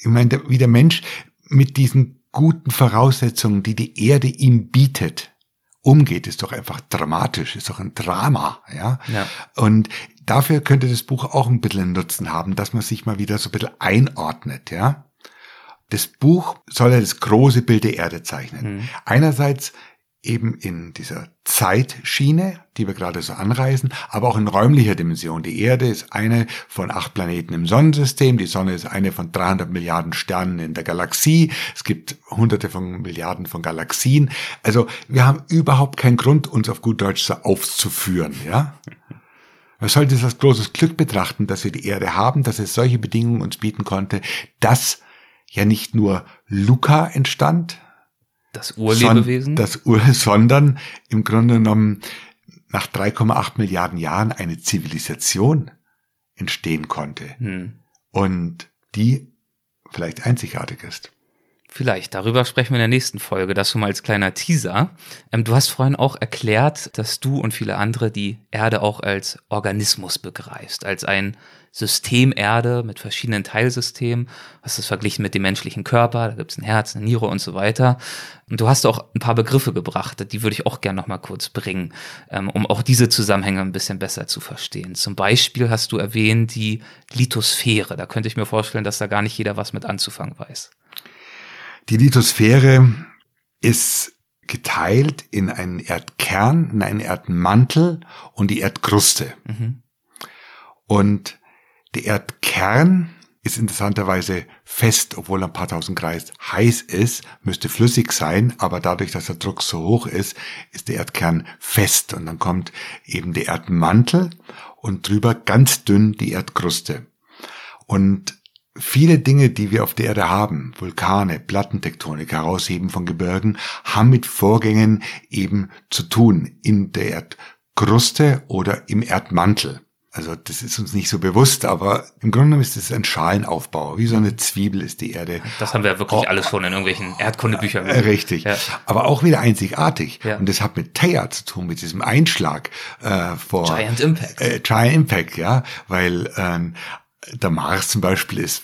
Ich meine, wie der Mensch mit diesen guten Voraussetzungen, die die Erde ihm bietet, umgeht, ist doch einfach dramatisch, ist doch ein Drama, ja. Ja. Und dafür könnte das Buch auch ein bisschen einen Nutzen haben, dass man sich mal wieder so ein bisschen einordnet, ja. Das Buch soll ja das große Bild der Erde zeichnen. Einerseits eben in dieser Zeitschiene, die wir gerade so anreisen, aber auch in räumlicher Dimension. Die Erde ist eine von acht Planeten im Sonnensystem, die Sonne ist eine von 300 Milliarden Sternen in der Galaxie, es gibt hunderte von Milliarden von Galaxien. Also wir haben überhaupt keinen Grund, uns auf gut Deutsch so aufzuführen, ja. Man sollte es als großes Glück betrachten, dass wir die Erde haben, dass es solche Bedingungen uns bieten konnte, dass ja nicht nur Luca entstand, Das Urlebewesen. Das Ur, sondern im Grunde genommen nach 3,8 Milliarden Jahren eine Zivilisation entstehen konnte hm. und die vielleicht einzigartig ist. Vielleicht, darüber sprechen wir in der nächsten Folge. Das schon mal als kleiner Teaser. Ähm, du hast vorhin auch erklärt, dass du und viele andere die Erde auch als Organismus begreifst, als ein System Erde mit verschiedenen Teilsystemen. Hast das verglichen mit dem menschlichen Körper, da gibt es ein Herz, eine Niere und so weiter. Und du hast auch ein paar Begriffe gebracht, die würde ich auch gerne nochmal kurz bringen, ähm, um auch diese Zusammenhänge ein bisschen besser zu verstehen. Zum Beispiel hast du erwähnt die Lithosphäre. Da könnte ich mir vorstellen, dass da gar nicht jeder was mit anzufangen weiß. Die Lithosphäre ist geteilt in einen Erdkern, in einen Erdmantel und die Erdkruste. Mhm. Und der Erdkern ist interessanterweise fest, obwohl er ein paar tausend Grad heiß ist, müsste flüssig sein, aber dadurch, dass der Druck so hoch ist, ist der Erdkern fest und dann kommt eben der Erdmantel und drüber ganz dünn die Erdkruste. Und viele Dinge, die wir auf der Erde haben, Vulkane, Plattentektonik, Herausheben von Gebirgen, haben mit Vorgängen eben zu tun in der Erdkruste oder im Erdmantel. Also das ist uns nicht so bewusst, aber im Grunde genommen ist es ein Schalenaufbau. Wie so eine Zwiebel ist die Erde. Das haben wir wirklich alles schon in irgendwelchen Erdkundebüchern. Äh, Richtig. Ja. Aber auch wieder einzigartig. Ja. Und das hat mit Theia zu tun, mit diesem Einschlag äh, vor Giant Impact. Äh, Giant Impact, ja. Weil ähm, der Mars zum Beispiel ist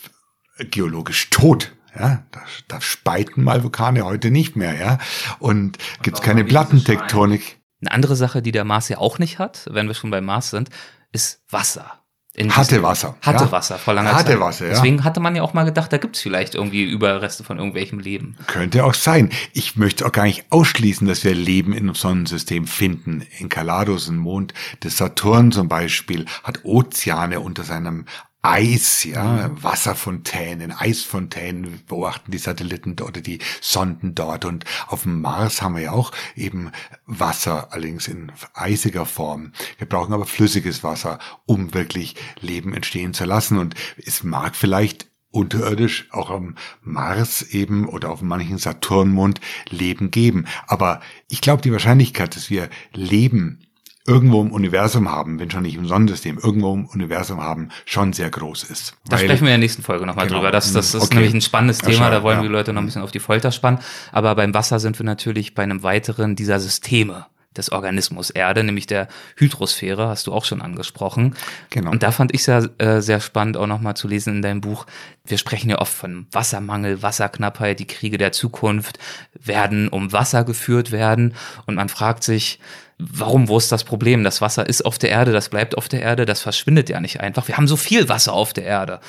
geologisch tot. Ja, da, da speiten mal Vulkane heute nicht mehr, ja. Und gibt's keine Plattentektonik. Eine andere Sache, die der Mars ja auch nicht hat, wenn wir schon beim Mars sind, ist Wasser. In Hatte Wasser, Hatte ja. Wasser vor langer Hatte Zeit. Wasser, ja. Deswegen hatte man ja auch mal gedacht, da gibt's vielleicht irgendwie Überreste von irgendwelchem Leben. Könnte auch sein. Ich möchte auch gar nicht ausschließen, dass wir Leben in einem Sonnensystem finden. Enceladus, ein Mond des Saturn zum Beispiel, hat Ozeane unter seinem Eis, ja, Wasserfontänen, Eisfontänen beobachten die Satelliten oder die Sonden dort. Und auf dem Mars haben wir ja auch eben Wasser, allerdings in eisiger Form. Wir brauchen aber flüssiges Wasser, um wirklich Leben entstehen zu lassen. Und es mag vielleicht unterirdisch auch am Mars eben oder auf manchen Saturnmond Leben geben. Aber ich glaube, die Wahrscheinlichkeit, dass wir Leben irgendwo im Universum haben, wenn schon nicht im Sonnensystem, irgendwo im Universum haben, schon sehr groß ist. Da sprechen wir in der nächsten Folge nochmal Genau. drüber. Das, das ist Okay. nämlich ein spannendes Ja, Thema, schade, da wollen ja. wir die Leute noch ein bisschen auf die Folter spannen. Aber beim Wasser sind wir natürlich bei einem weiteren dieser Systeme des Organismus Erde, nämlich der Hydrosphäre, hast du auch schon angesprochen. Genau. Und da fand ich sehr, äh, sehr spannend auch nochmal zu lesen in deinem Buch. Wir sprechen ja oft von Wassermangel, Wasserknappheit, die Kriege der Zukunft werden um Wasser geführt werden. Und man fragt sich, warum, wo ist das Problem? Das Wasser ist auf der Erde, das bleibt auf der Erde, das verschwindet ja nicht einfach. Wir haben so viel Wasser auf der Erde.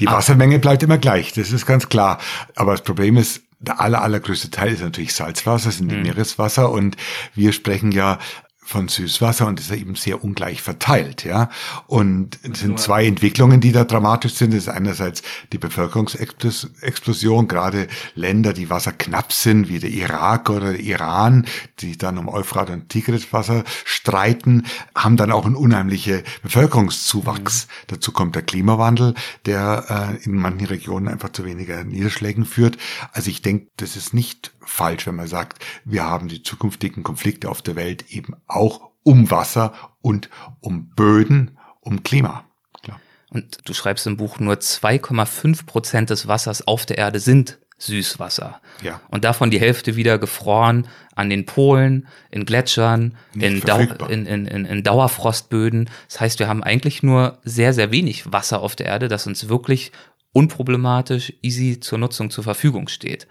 Die Wassermenge bleibt immer gleich, das ist ganz klar. Aber das Problem ist, der aller, allergrößte Teil ist natürlich Salzwasser, sind die Meereswasser und wir sprechen ja von Süßwasser und ist eben sehr ungleich verteilt, ja. Und es sind zwei Entwicklungen, die da dramatisch sind. Das ist einerseits die Bevölkerungsexplosion, gerade Länder, die wasserknapp sind, wie der Irak oder der Iran, die dann um Euphrat und Tigriswasser streiten, haben dann auch einen unheimlichen Bevölkerungszuwachs. Dazu kommt der Klimawandel, der äh, in manchen Regionen einfach zu weniger Niederschlägen führt. Also ich denke, das ist nicht falsch, wenn man sagt, wir haben die zukünftigen Konflikte auf der Welt eben auch um Wasser und um Böden, um Klima. Klar. Und du schreibst im Buch, nur 2,5 Prozent des Wassers auf der Erde sind Süßwasser. Ja. Und davon die Hälfte wieder gefroren an den Polen, in Gletschern, in, Dau in, in, in Dauerfrostböden. Das heißt, wir haben eigentlich nur sehr, sehr wenig Wasser auf der Erde, das uns wirklich unproblematisch, easy zur Nutzung zur Verfügung steht.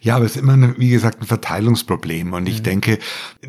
Ja, aber es ist immer, eine, wie gesagt, ein Verteilungsproblem. Und ich mhm. denke,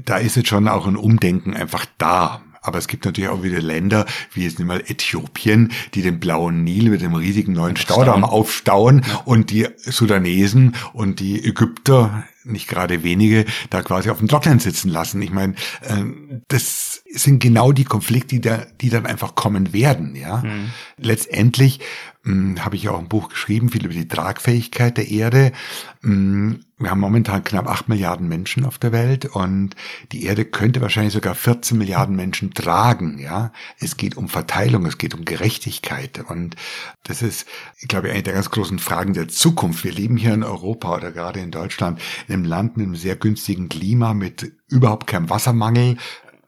da ist jetzt schon auch ein Umdenken einfach da. Aber es gibt natürlich auch wieder Länder, wie jetzt nicht mal Äthiopien, die den blauen Nil mit dem riesigen neuen Staudamm aufstauen und die Sudanesen und die Ägypter nicht gerade wenige, da quasi auf dem Trocknen sitzen lassen. Ich meine, äh, das sind genau die Konflikte, die, da, die dann einfach kommen werden. Ja, mhm. letztendlich hm, habe ich auch ein Buch geschrieben, viel über die Tragfähigkeit der Erde. Hm, wir haben momentan knapp acht Milliarden Menschen auf der Welt und die Erde könnte wahrscheinlich sogar 14 Milliarden Menschen tragen. Ja, es geht um Verteilung, es geht um Gerechtigkeit und das ist, ich glaube, eine der ganz großen Fragen der Zukunft. Wir leben hier in Europa oder gerade in Deutschland in einem Land mit einem sehr günstigen Klima, mit überhaupt keinem Wassermangel,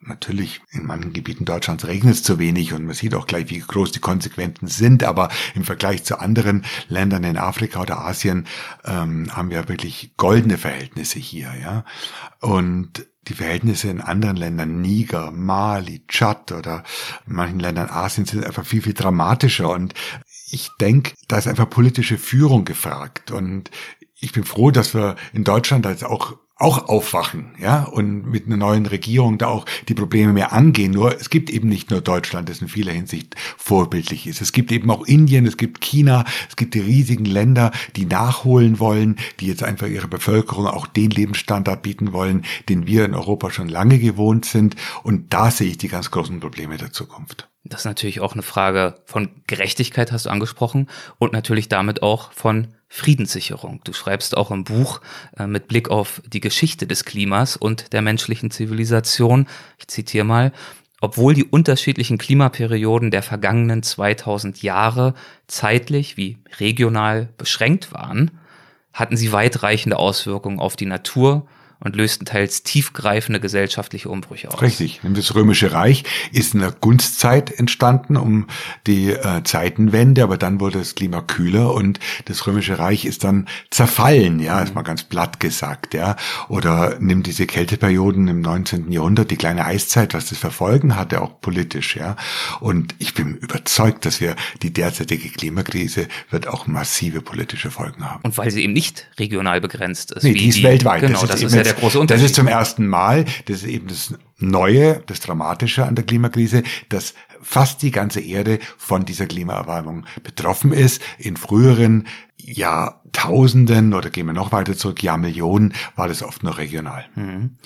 Natürlich, in manchen Gebieten Deutschlands regnet es zu wenig und man sieht auch gleich, wie groß die Konsequenzen sind. Aber im Vergleich zu anderen Ländern in Afrika oder Asien ähm, haben wir wirklich goldene Verhältnisse hier. Ja, Und die Verhältnisse in anderen Ländern, Niger, Mali, Tschad oder in manchen Ländern Asiens sind einfach viel, viel dramatischer. Und ich denke, da ist einfach politische Führung gefragt. Und ich bin froh, dass wir in Deutschland als auch auch aufwachen, ja, und mit einer neuen Regierung da auch die Probleme mehr angehen. Nur es gibt eben nicht nur Deutschland, das in vieler Hinsicht vorbildlich ist. Es gibt eben auch Indien, es gibt China, es gibt die riesigen Länder, die nachholen wollen, die jetzt einfach ihrer Bevölkerung auch den Lebensstandard bieten wollen, den wir in Europa schon lange gewohnt sind. Und da sehe ich die ganz großen Probleme der Zukunft. Das ist natürlich auch eine Frage von Gerechtigkeit, hast du angesprochen, und natürlich damit auch von Friedenssicherung. Du schreibst auch im Buch äh, mit Blick auf die Geschichte des Klimas und der menschlichen Zivilisation, ich zitiere mal, obwohl die unterschiedlichen Klimaperioden der vergangenen 2000 Jahre zeitlich wie regional beschränkt waren, hatten sie weitreichende Auswirkungen auf die Natur und lösten teils tiefgreifende gesellschaftliche Umbrüche aus. Richtig. Das Römische Reich ist in der Gunstzeit entstanden, um die äh, Zeitenwende, aber dann wurde das Klima kühler und das Römische Reich ist dann zerfallen, ja, ist mal ganz platt gesagt, ja. Oder nimm diese Kälteperioden im 19. Jahrhundert, die kleine Eiszeit, was das Verfolgen hatte, auch politisch, ja. Und ich bin überzeugt, dass wir die derzeitige Klimakrise wird auch massive politische Folgen haben. Und weil sie eben nicht regional begrenzt ist. Nee, die ist die, weltweit. Genau, das, das ist, ja der große Unterschied. Das ist zum ersten Mal, das ist eben das Neue, das Dramatische an der Klimakrise, dass fast die ganze Erde von dieser Klimaerwärmung betroffen ist. In früheren Jahrtausenden oder gehen wir noch weiter zurück, Jahrmillionen, war das oft noch regional. Mhm.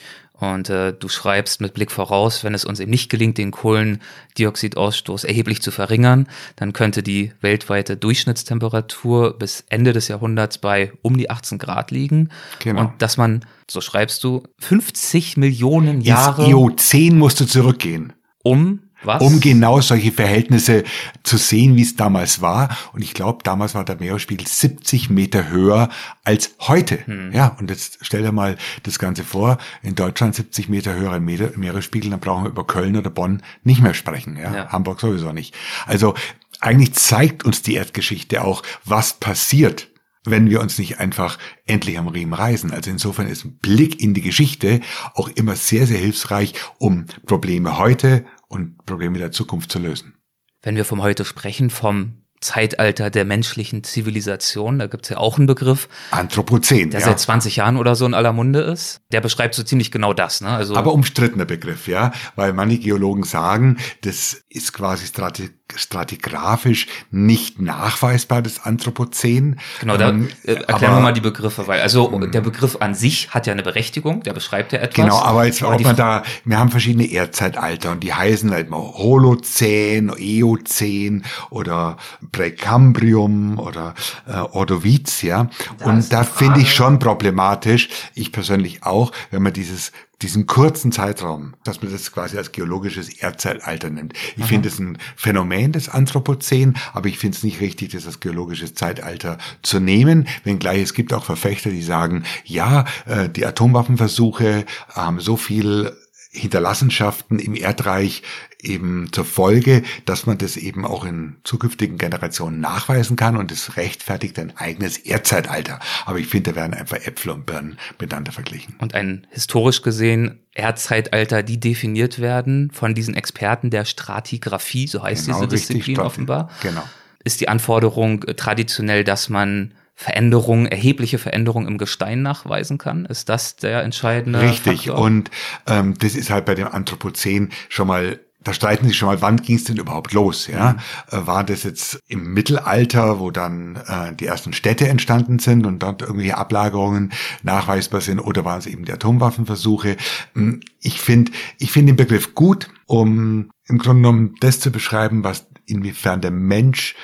Und äh, du schreibst mit Blick voraus, wenn es uns eben nicht gelingt, den Kohlendioxidausstoß erheblich zu verringern, dann könnte die weltweite Durchschnittstemperatur bis Ende des Jahrhunderts bei um die 18 Grad liegen. Genau. Und dass man, so schreibst du, 50 Millionen Jahre. Ins IO10 musst du zurückgehen. Um was? um genau solche Verhältnisse zu sehen, wie es damals war. Und ich glaube, damals war der Meeresspiegel 70 Meter höher als heute. Hm. Ja, und jetzt stell dir mal das Ganze vor, in Deutschland 70 Meter höherer Meeresspiegel, dann brauchen wir über Köln oder Bonn nicht mehr sprechen. Ja? ja. Hamburg sowieso nicht. Also eigentlich zeigt uns die Erdgeschichte auch, was passiert, wenn wir uns nicht einfach endlich am Riemen reißen. Also insofern ist ein Blick in die Geschichte auch immer sehr, sehr hilfreich, um Probleme heute und Probleme der Zukunft zu lösen. Wenn wir vom heute sprechen, vom Zeitalter der menschlichen Zivilisation. Da gibt's ja auch einen Begriff. Anthropozän. Der ja. seit 20 Jahren oder so in aller Munde ist. Der beschreibt so ziemlich genau das. Ne? Also Aber umstrittener Begriff, ja. Weil manche Geologen sagen, das ist quasi strati stratigraphisch nicht nachweisbar, das Anthropozän. Genau, da ähm, äh, erklären wir mal die Begriffe, weil also hm. der Begriff an sich hat ja eine Berechtigung, der beschreibt ja etwas. Genau, aber jetzt ob man da, wir haben verschiedene Erdzeitalter und die heißen halt mal Holozän, Eozän oder Präkambrium oder äh, Ordovizia. Und da finde ich schon problematisch, ich persönlich auch, wenn man dieses diesen kurzen Zeitraum, dass man das quasi als geologisches Erdzeitalter nimmt. Ich finde es ein Phänomen des Anthropozän, aber ich finde es nicht richtig, das als geologisches Zeitalter zu nehmen, wenngleich es gibt auch Verfechter, die sagen, ja, äh, die Atomwaffenversuche haben so viel Hinterlassenschaften im Erdreich eben zur Folge, dass man das eben auch in zukünftigen Generationen nachweisen kann und es rechtfertigt ein eigenes Erdzeitalter. Aber ich finde, da werden einfach Äpfel und Birnen miteinander verglichen. Und ein historisch gesehen Erdzeitalter, die definiert werden von diesen Experten der Stratigraphie, so heißt genau, diese Disziplin offenbar. Genau ist die Anforderung traditionell, dass man Veränderungen, erhebliche Veränderungen im Gestein nachweisen kann? Ist das der entscheidende Richtig. Faktor? Und ähm, das ist halt bei dem Anthropozän schon mal da streiten sich schon mal, wann ging es denn überhaupt los? Ja, mhm. war das jetzt im Mittelalter, wo dann äh, die ersten Städte entstanden sind und dort irgendwelche Ablagerungen nachweisbar sind, oder waren es eben die Atomwaffenversuche? Hm, ich finde, ich finde den Begriff gut, um im Grunde genommen das zu beschreiben, was inwiefern der Mensch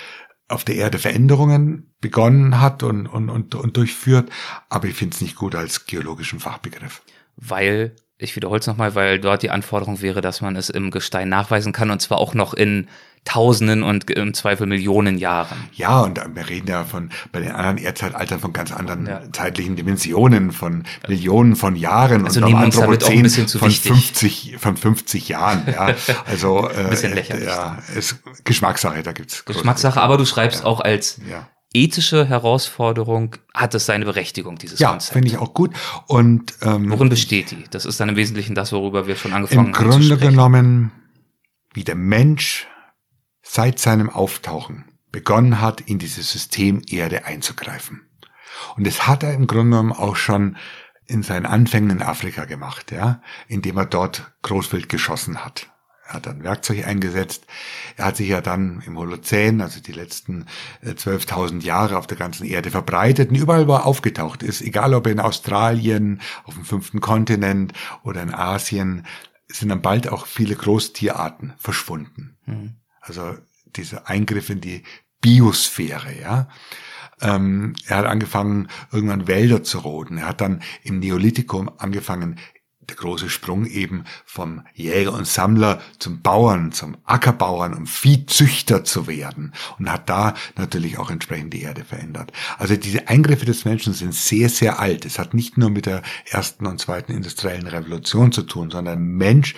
auf der Erde Veränderungen begonnen hat und, und, und, und durchführt, aber ich finde es nicht gut als geologischen Fachbegriff. Weil, ich wiederhole es nochmal, weil dort die Anforderung wäre, dass man es im Gestein nachweisen kann und zwar auch noch in Tausenden und im Zweifel Millionen Jahren. Ja, und wir reden ja von bei den anderen Erdzeitaltern von ganz anderen ja. zeitlichen Dimensionen, von Millionen von Jahren also und nehmen uns damit auch ein bisschen zu von wichtig. 50 von 50 Jahren. Ja, also ein bisschen äh, lächerlich. Ja, ist Geschmackssache, da gibt's Geschmackssache, aber du schreibst ja. auch als ja. Ethische Herausforderung hat es seine Berechtigung dieses ja, Konzept. Ja, finde ich auch gut. Und ähm, worin besteht die? Das ist dann im Wesentlichen das, worüber wir schon angefangen haben. Im Grunde genommen, wie der Mensch seit seinem Auftauchen begonnen hat, in dieses System Erde einzugreifen. Und das hat er im Grunde genommen auch schon in seinen Anfängen in Afrika gemacht, ja, indem er dort Großwild geschossen hat. Er hat dann Werkzeug eingesetzt. Er hat sich ja dann im Holozän, also die letzten 12.000 äh, Jahre auf der ganzen Erde verbreitet und überall, wo er aufgetaucht ist, egal ob in Australien, auf dem fünften Kontinent oder in Asien, sind dann bald auch viele Großtierarten verschwunden. Mhm. Also dieser Eingriff in die Biosphäre, ja. Ähm, er hat angefangen, irgendwann Wälder zu roden. Er hat dann im Neolithikum angefangen, der große Sprung eben vom Jäger und Sammler zum Bauern, zum Ackerbauern und Viehzüchter zu werden und hat da natürlich auch entsprechend die Erde verändert. Also diese Eingriffe des Menschen sind sehr, sehr alt. Es hat nicht nur mit der ersten und zweiten industriellen Revolution zu tun, sondern Mensch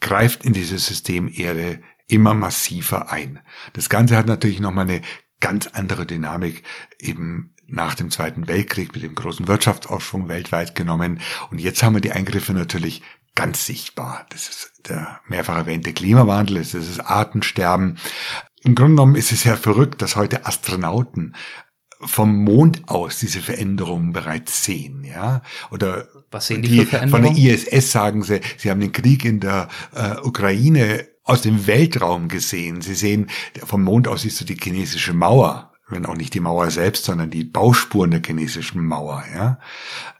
greift in dieses System Erde immer massiver ein. Das Ganze hat natürlich nochmal eine ganz andere Dynamik eben nach dem Zweiten Weltkrieg mit dem großen Wirtschaftsaufschwung weltweit genommen. Und jetzt haben wir die Eingriffe natürlich ganz sichtbar. Das ist der mehrfach erwähnte Klimawandel, das ist das Artensterben. Im Grunde genommen ist es ja verrückt, dass heute Astronauten vom Mond aus diese Veränderungen bereits sehen, ja? Oder was sehen die, die von der ISS sagen sie, sie haben den Krieg in der äh, Ukraine aus dem Weltraum gesehen. Sie sehen, vom Mond aus siehst du die chinesische Mauer wenn auch nicht die Mauer selbst, sondern die Bauspuren der chinesischen Mauer. Ja,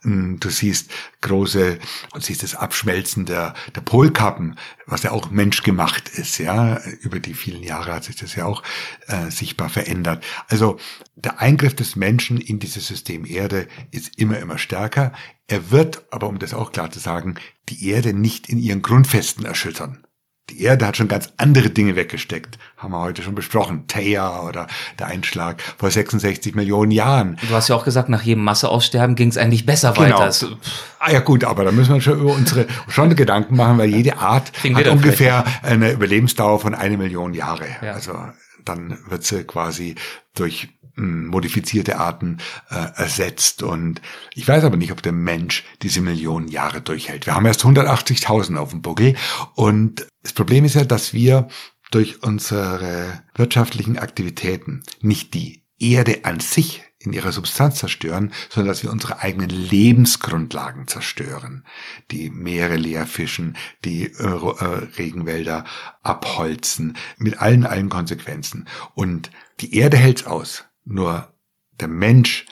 hm, du siehst große, du siehst das Abschmelzen der, der Polkappen, was ja auch menschgemacht ist. Ja, über die vielen Jahre hat sich das ja auch äh, sichtbar verändert. Also der Eingriff des Menschen in dieses System Erde ist immer immer stärker. Er wird, aber um das auch klar zu sagen, die Erde nicht in ihren Grundfesten erschüttern. Die Erde hat schon ganz andere Dinge weggesteckt. Haben wir heute schon besprochen. Theia oder der Einschlag vor 66 Millionen Jahren. Du hast ja auch gesagt, nach jedem Masseaussterben ging es eigentlich besser genau. weiter. Ah ja gut, aber da müssen wir schon über unsere schon Gedanken machen, weil jede Art hat ungefähr eine Überlebensdauer von eine Million Jahre. Ja. Also dann wird sie quasi durch modifizierte Arten äh, ersetzt. Und ich weiß aber nicht, ob der Mensch diese Millionen Jahre durchhält. Wir haben erst 180.000 auf dem Buckel. Und das Problem ist ja, dass wir durch unsere wirtschaftlichen Aktivitäten nicht die Erde an sich in ihrer Substanz zerstören, sondern dass wir unsere eigenen Lebensgrundlagen zerstören. Die Meere leer fischen, die äh, äh, Regenwälder abholzen, mit allen, allen Konsequenzen. Und die Erde hält's aus. Nur der Mensch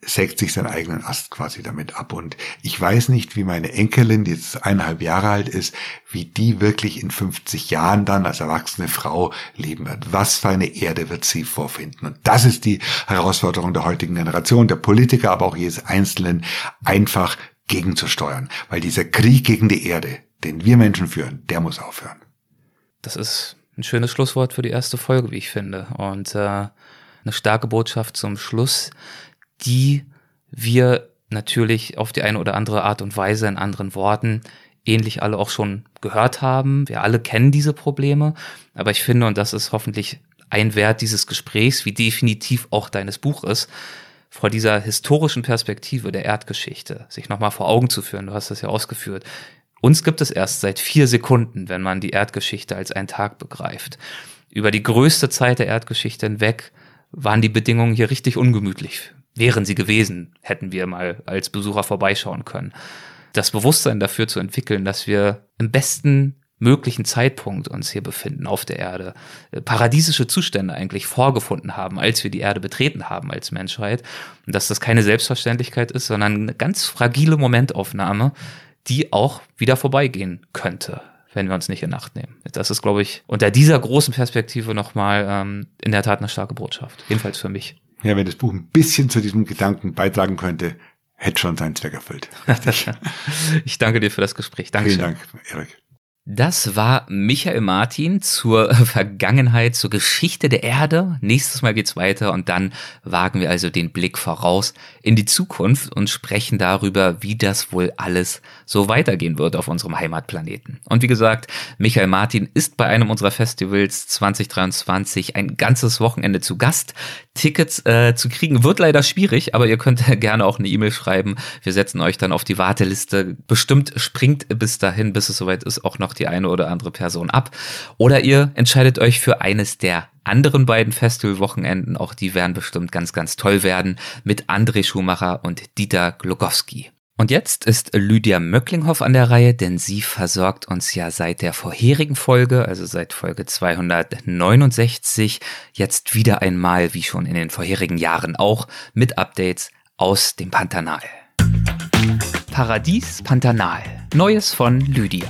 sägt sich seinen eigenen Ast quasi damit ab. Und ich weiß nicht, wie meine Enkelin, die jetzt eineinhalb Jahre alt ist, wie die wirklich in 50 Jahren dann als erwachsene Frau leben wird. Was für eine Erde wird sie vorfinden? Und das ist die Herausforderung der heutigen Generation, der Politiker, aber auch jedes Einzelnen, einfach gegenzusteuern. Weil dieser Krieg gegen die Erde, den wir Menschen führen, der muss aufhören. Das ist ein schönes Schlusswort für die erste Folge, wie ich finde. Und äh eine starke Botschaft zum Schluss, die wir natürlich auf die eine oder andere Art und Weise in anderen Worten ähnlich alle auch schon gehört haben. Wir alle kennen diese Probleme, aber ich finde, und das ist hoffentlich ein Wert dieses Gesprächs, wie definitiv auch deines Buches, vor dieser historischen Perspektive der Erdgeschichte sich nochmal vor Augen zu führen. Du hast das ja ausgeführt. Uns gibt es erst seit vier Sekunden, wenn man die Erdgeschichte als einen Tag begreift über die größte Zeit der Erdgeschichte hinweg waren die Bedingungen hier richtig ungemütlich. Wären sie gewesen, hätten wir mal als Besucher vorbeischauen können. Das Bewusstsein dafür zu entwickeln, dass wir im besten möglichen Zeitpunkt uns hier befinden auf der Erde, äh, paradiesische Zustände eigentlich vorgefunden haben, als wir die Erde betreten haben als Menschheit. Und dass das keine Selbstverständlichkeit ist, sondern eine ganz fragile Momentaufnahme, die auch wieder vorbeigehen könnte, wenn wir uns nicht in Acht nehmen. Das ist, glaube ich, unter dieser großen Perspektive nochmal ähm, in der Tat eine starke Botschaft. Jedenfalls für mich. Ja, wenn das Buch ein bisschen zu diesem Gedanken beitragen könnte, hätte schon seinen Zweck erfüllt. ich danke dir für das Gespräch. Dankeschön. Vielen Dank, Erik. Das war Michael Martin zur Vergangenheit, zur Geschichte der Erde. Nächstes Mal geht's weiter und dann wagen wir also den Blick voraus in die Zukunft und sprechen darüber, wie das wohl alles so weitergehen wird auf unserem Heimatplaneten. Und wie gesagt, Michael Martin ist bei einem unserer Festivals 2023 ein ganzes Wochenende zu Gast. Tickets äh, zu kriegen wird leider schwierig, aber ihr könnt gerne auch eine E-Mail schreiben. Wir setzen euch dann auf die Warteliste. Bestimmt springt bis dahin, bis es soweit ist, auch noch die eine oder andere Person ab. Oder ihr entscheidet euch für eines der anderen beiden Festivalwochenenden. Auch die werden bestimmt ganz, ganz toll werden mit André Schumacher und Dieter Glogowski. Und jetzt ist Lydia Möcklinghoff an der Reihe, denn sie versorgt uns ja seit der vorherigen Folge, also seit Folge 269, jetzt wieder einmal, wie schon in den vorherigen Jahren auch, mit Updates aus dem Pantanal. Paradies Pantanal. Neues von Lydia.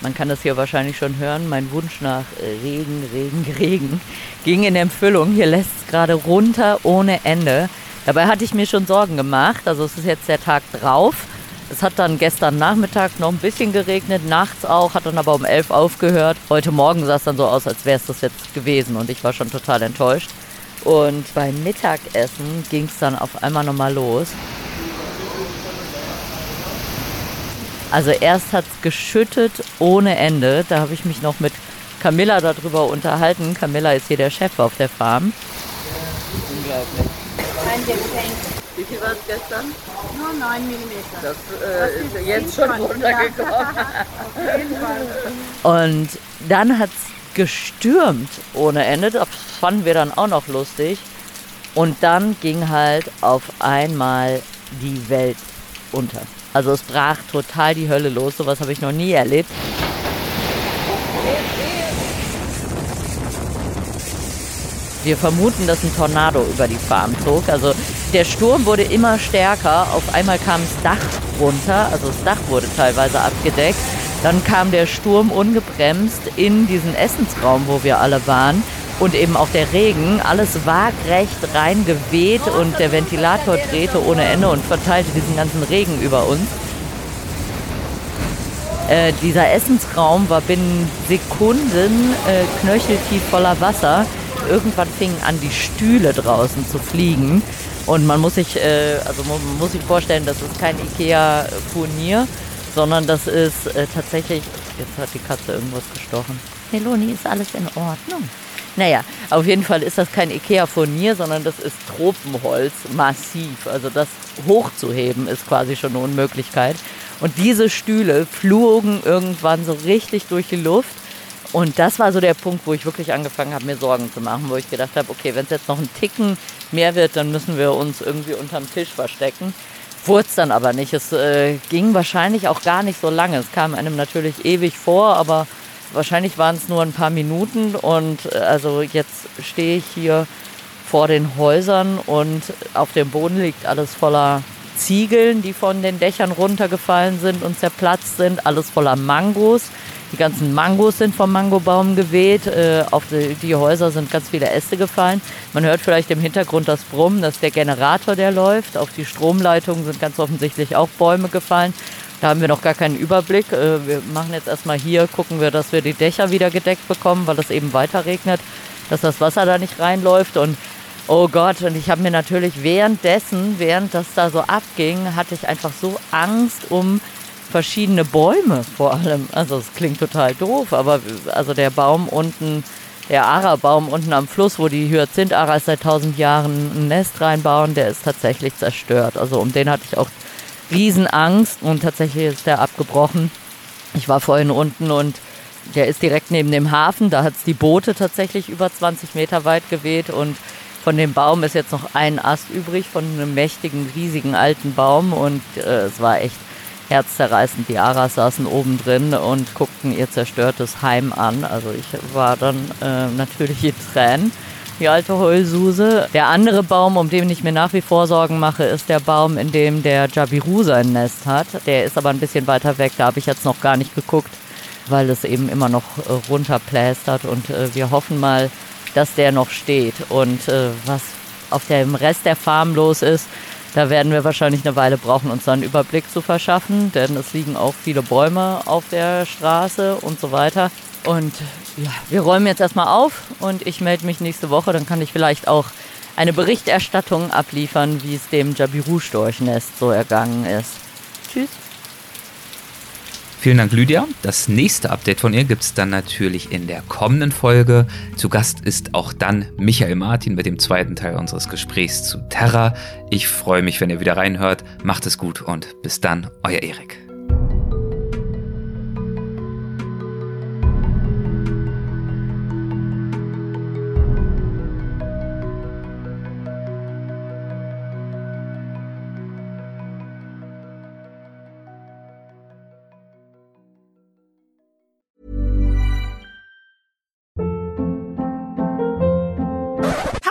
Man kann das hier wahrscheinlich schon hören. Mein Wunsch nach Regen, Regen, Regen ging in Empfüllung. Hier lässt es gerade runter ohne Ende. Dabei hatte ich mir schon Sorgen gemacht. Also es ist jetzt der Tag drauf. Es hat dann gestern Nachmittag noch ein bisschen geregnet, nachts auch, hat dann aber um elf aufgehört. Heute Morgen sah es dann so aus, als wäre es das jetzt gewesen und ich war schon total enttäuscht. Und beim Mittagessen ging es dann auf einmal nochmal los. Also erst hat es geschüttet ohne Ende. Da habe ich mich noch mit Camilla darüber unterhalten. Camilla ist hier der Chef auf der Farm. Unglaublich. Ein Geschenk. Wie viel war es gestern? Nur 9 mm. Das, äh, das ist jetzt schon runtergekommen. Und dann hat es gestürmt ohne Ende. Das fanden wir dann auch noch lustig. Und dann ging halt auf einmal die Welt unter. Also es brach total die Hölle los, sowas habe ich noch nie erlebt. Wir vermuten, dass ein Tornado über die Farm zog. Also der Sturm wurde immer stärker. Auf einmal kam das Dach runter, also das Dach wurde teilweise abgedeckt. Dann kam der Sturm ungebremst in diesen Essensraum, wo wir alle waren und eben auch der Regen, alles waagrecht reingeweht und der Ventilator drehte ohne Ende und verteilte diesen ganzen Regen über uns. Äh, dieser Essensraum war binnen Sekunden äh, knöcheltief voller Wasser. Irgendwann fingen an, die Stühle draußen zu fliegen. Und man muss sich, äh, also man muss sich vorstellen, das ist kein Ikea-Furnier, sondern das ist äh, tatsächlich. Jetzt hat die Katze irgendwas gestochen. Meloni, ist alles in Ordnung? Naja, auf jeden Fall ist das kein Ikea-Furnier, sondern das ist Tropenholz, massiv. Also das hochzuheben ist quasi schon eine Unmöglichkeit. Und diese Stühle flogen irgendwann so richtig durch die Luft. Und das war so der Punkt, wo ich wirklich angefangen habe, mir Sorgen zu machen, wo ich gedacht habe, okay, wenn es jetzt noch ein Ticken mehr wird, dann müssen wir uns irgendwie unterm Tisch verstecken. Es dann aber nicht. Es äh, ging wahrscheinlich auch gar nicht so lange. Es kam einem natürlich ewig vor, aber Wahrscheinlich waren es nur ein paar Minuten und äh, also jetzt stehe ich hier vor den Häusern und auf dem Boden liegt alles voller Ziegeln, die von den Dächern runtergefallen sind und zerplatzt sind, alles voller Mangos. Die ganzen Mangos sind vom Mangobaum geweht. Äh, auf die, die, Häuser sind ganz viele Äste gefallen. Man hört vielleicht im Hintergrund das Brummen, das ist der Generator, der läuft. Auf die Stromleitungen sind ganz offensichtlich auch Bäume gefallen. Da haben wir noch gar keinen Überblick. Äh, wir machen jetzt erstmal hier, gucken wir, dass wir die Dächer wieder gedeckt bekommen, weil es eben weiter regnet, dass das Wasser da nicht reinläuft. Und oh Gott, und ich habe mir natürlich währenddessen, während das da so abging, hatte ich einfach so Angst um verschiedene Bäume vor allem. Also es klingt total doof, aber also der Baum unten, der Ara-Baum unten am Fluss, wo die Hyazinth-Aras seit tausend Jahren ein Nest reinbauen, der ist tatsächlich zerstört. Also um den hatte ich auch Riesenangst und tatsächlich ist der abgebrochen. Ich war vorhin unten und der ist direkt neben dem Hafen. Da hat es die Boote tatsächlich über 20 Meter weit geweht und von dem Baum ist jetzt noch ein Ast übrig von einem mächtigen, riesigen alten Baum und äh, es war echt herzzerreißend. Die Aras saßen oben drin und guckten ihr zerstörtes Heim an. Also ich war dann äh, natürlich in Tränen, die alte Heulsuse. Der andere Baum, um den ich mir nach wie vor Sorgen mache, ist der Baum, in dem der Jabiru sein Nest hat. Der ist aber ein bisschen weiter weg, da habe ich jetzt noch gar nicht geguckt, weil es eben immer noch äh, runterplästert und äh, wir hoffen mal, dass der noch steht. Und äh, was auf dem Rest der Farm los ist, da werden wir wahrscheinlich eine Weile brauchen, uns einen Überblick zu verschaffen, denn es liegen auch viele Bäume auf der Straße und so weiter. Und ja, wir räumen jetzt erstmal auf und ich melde mich nächste Woche, dann kann ich vielleicht auch eine Berichterstattung abliefern, wie es dem Jabiru-Storchnest so ergangen ist. Tschüss. Vielen Dank, Lydia. Das nächste Update von ihr gibt es dann natürlich in der kommenden Folge. Zu Gast ist auch dann Michael Martin mit dem zweiten Teil unseres Gesprächs zu Terra. Ich freue mich, wenn ihr wieder reinhört. Macht es gut und bis dann, euer Erik.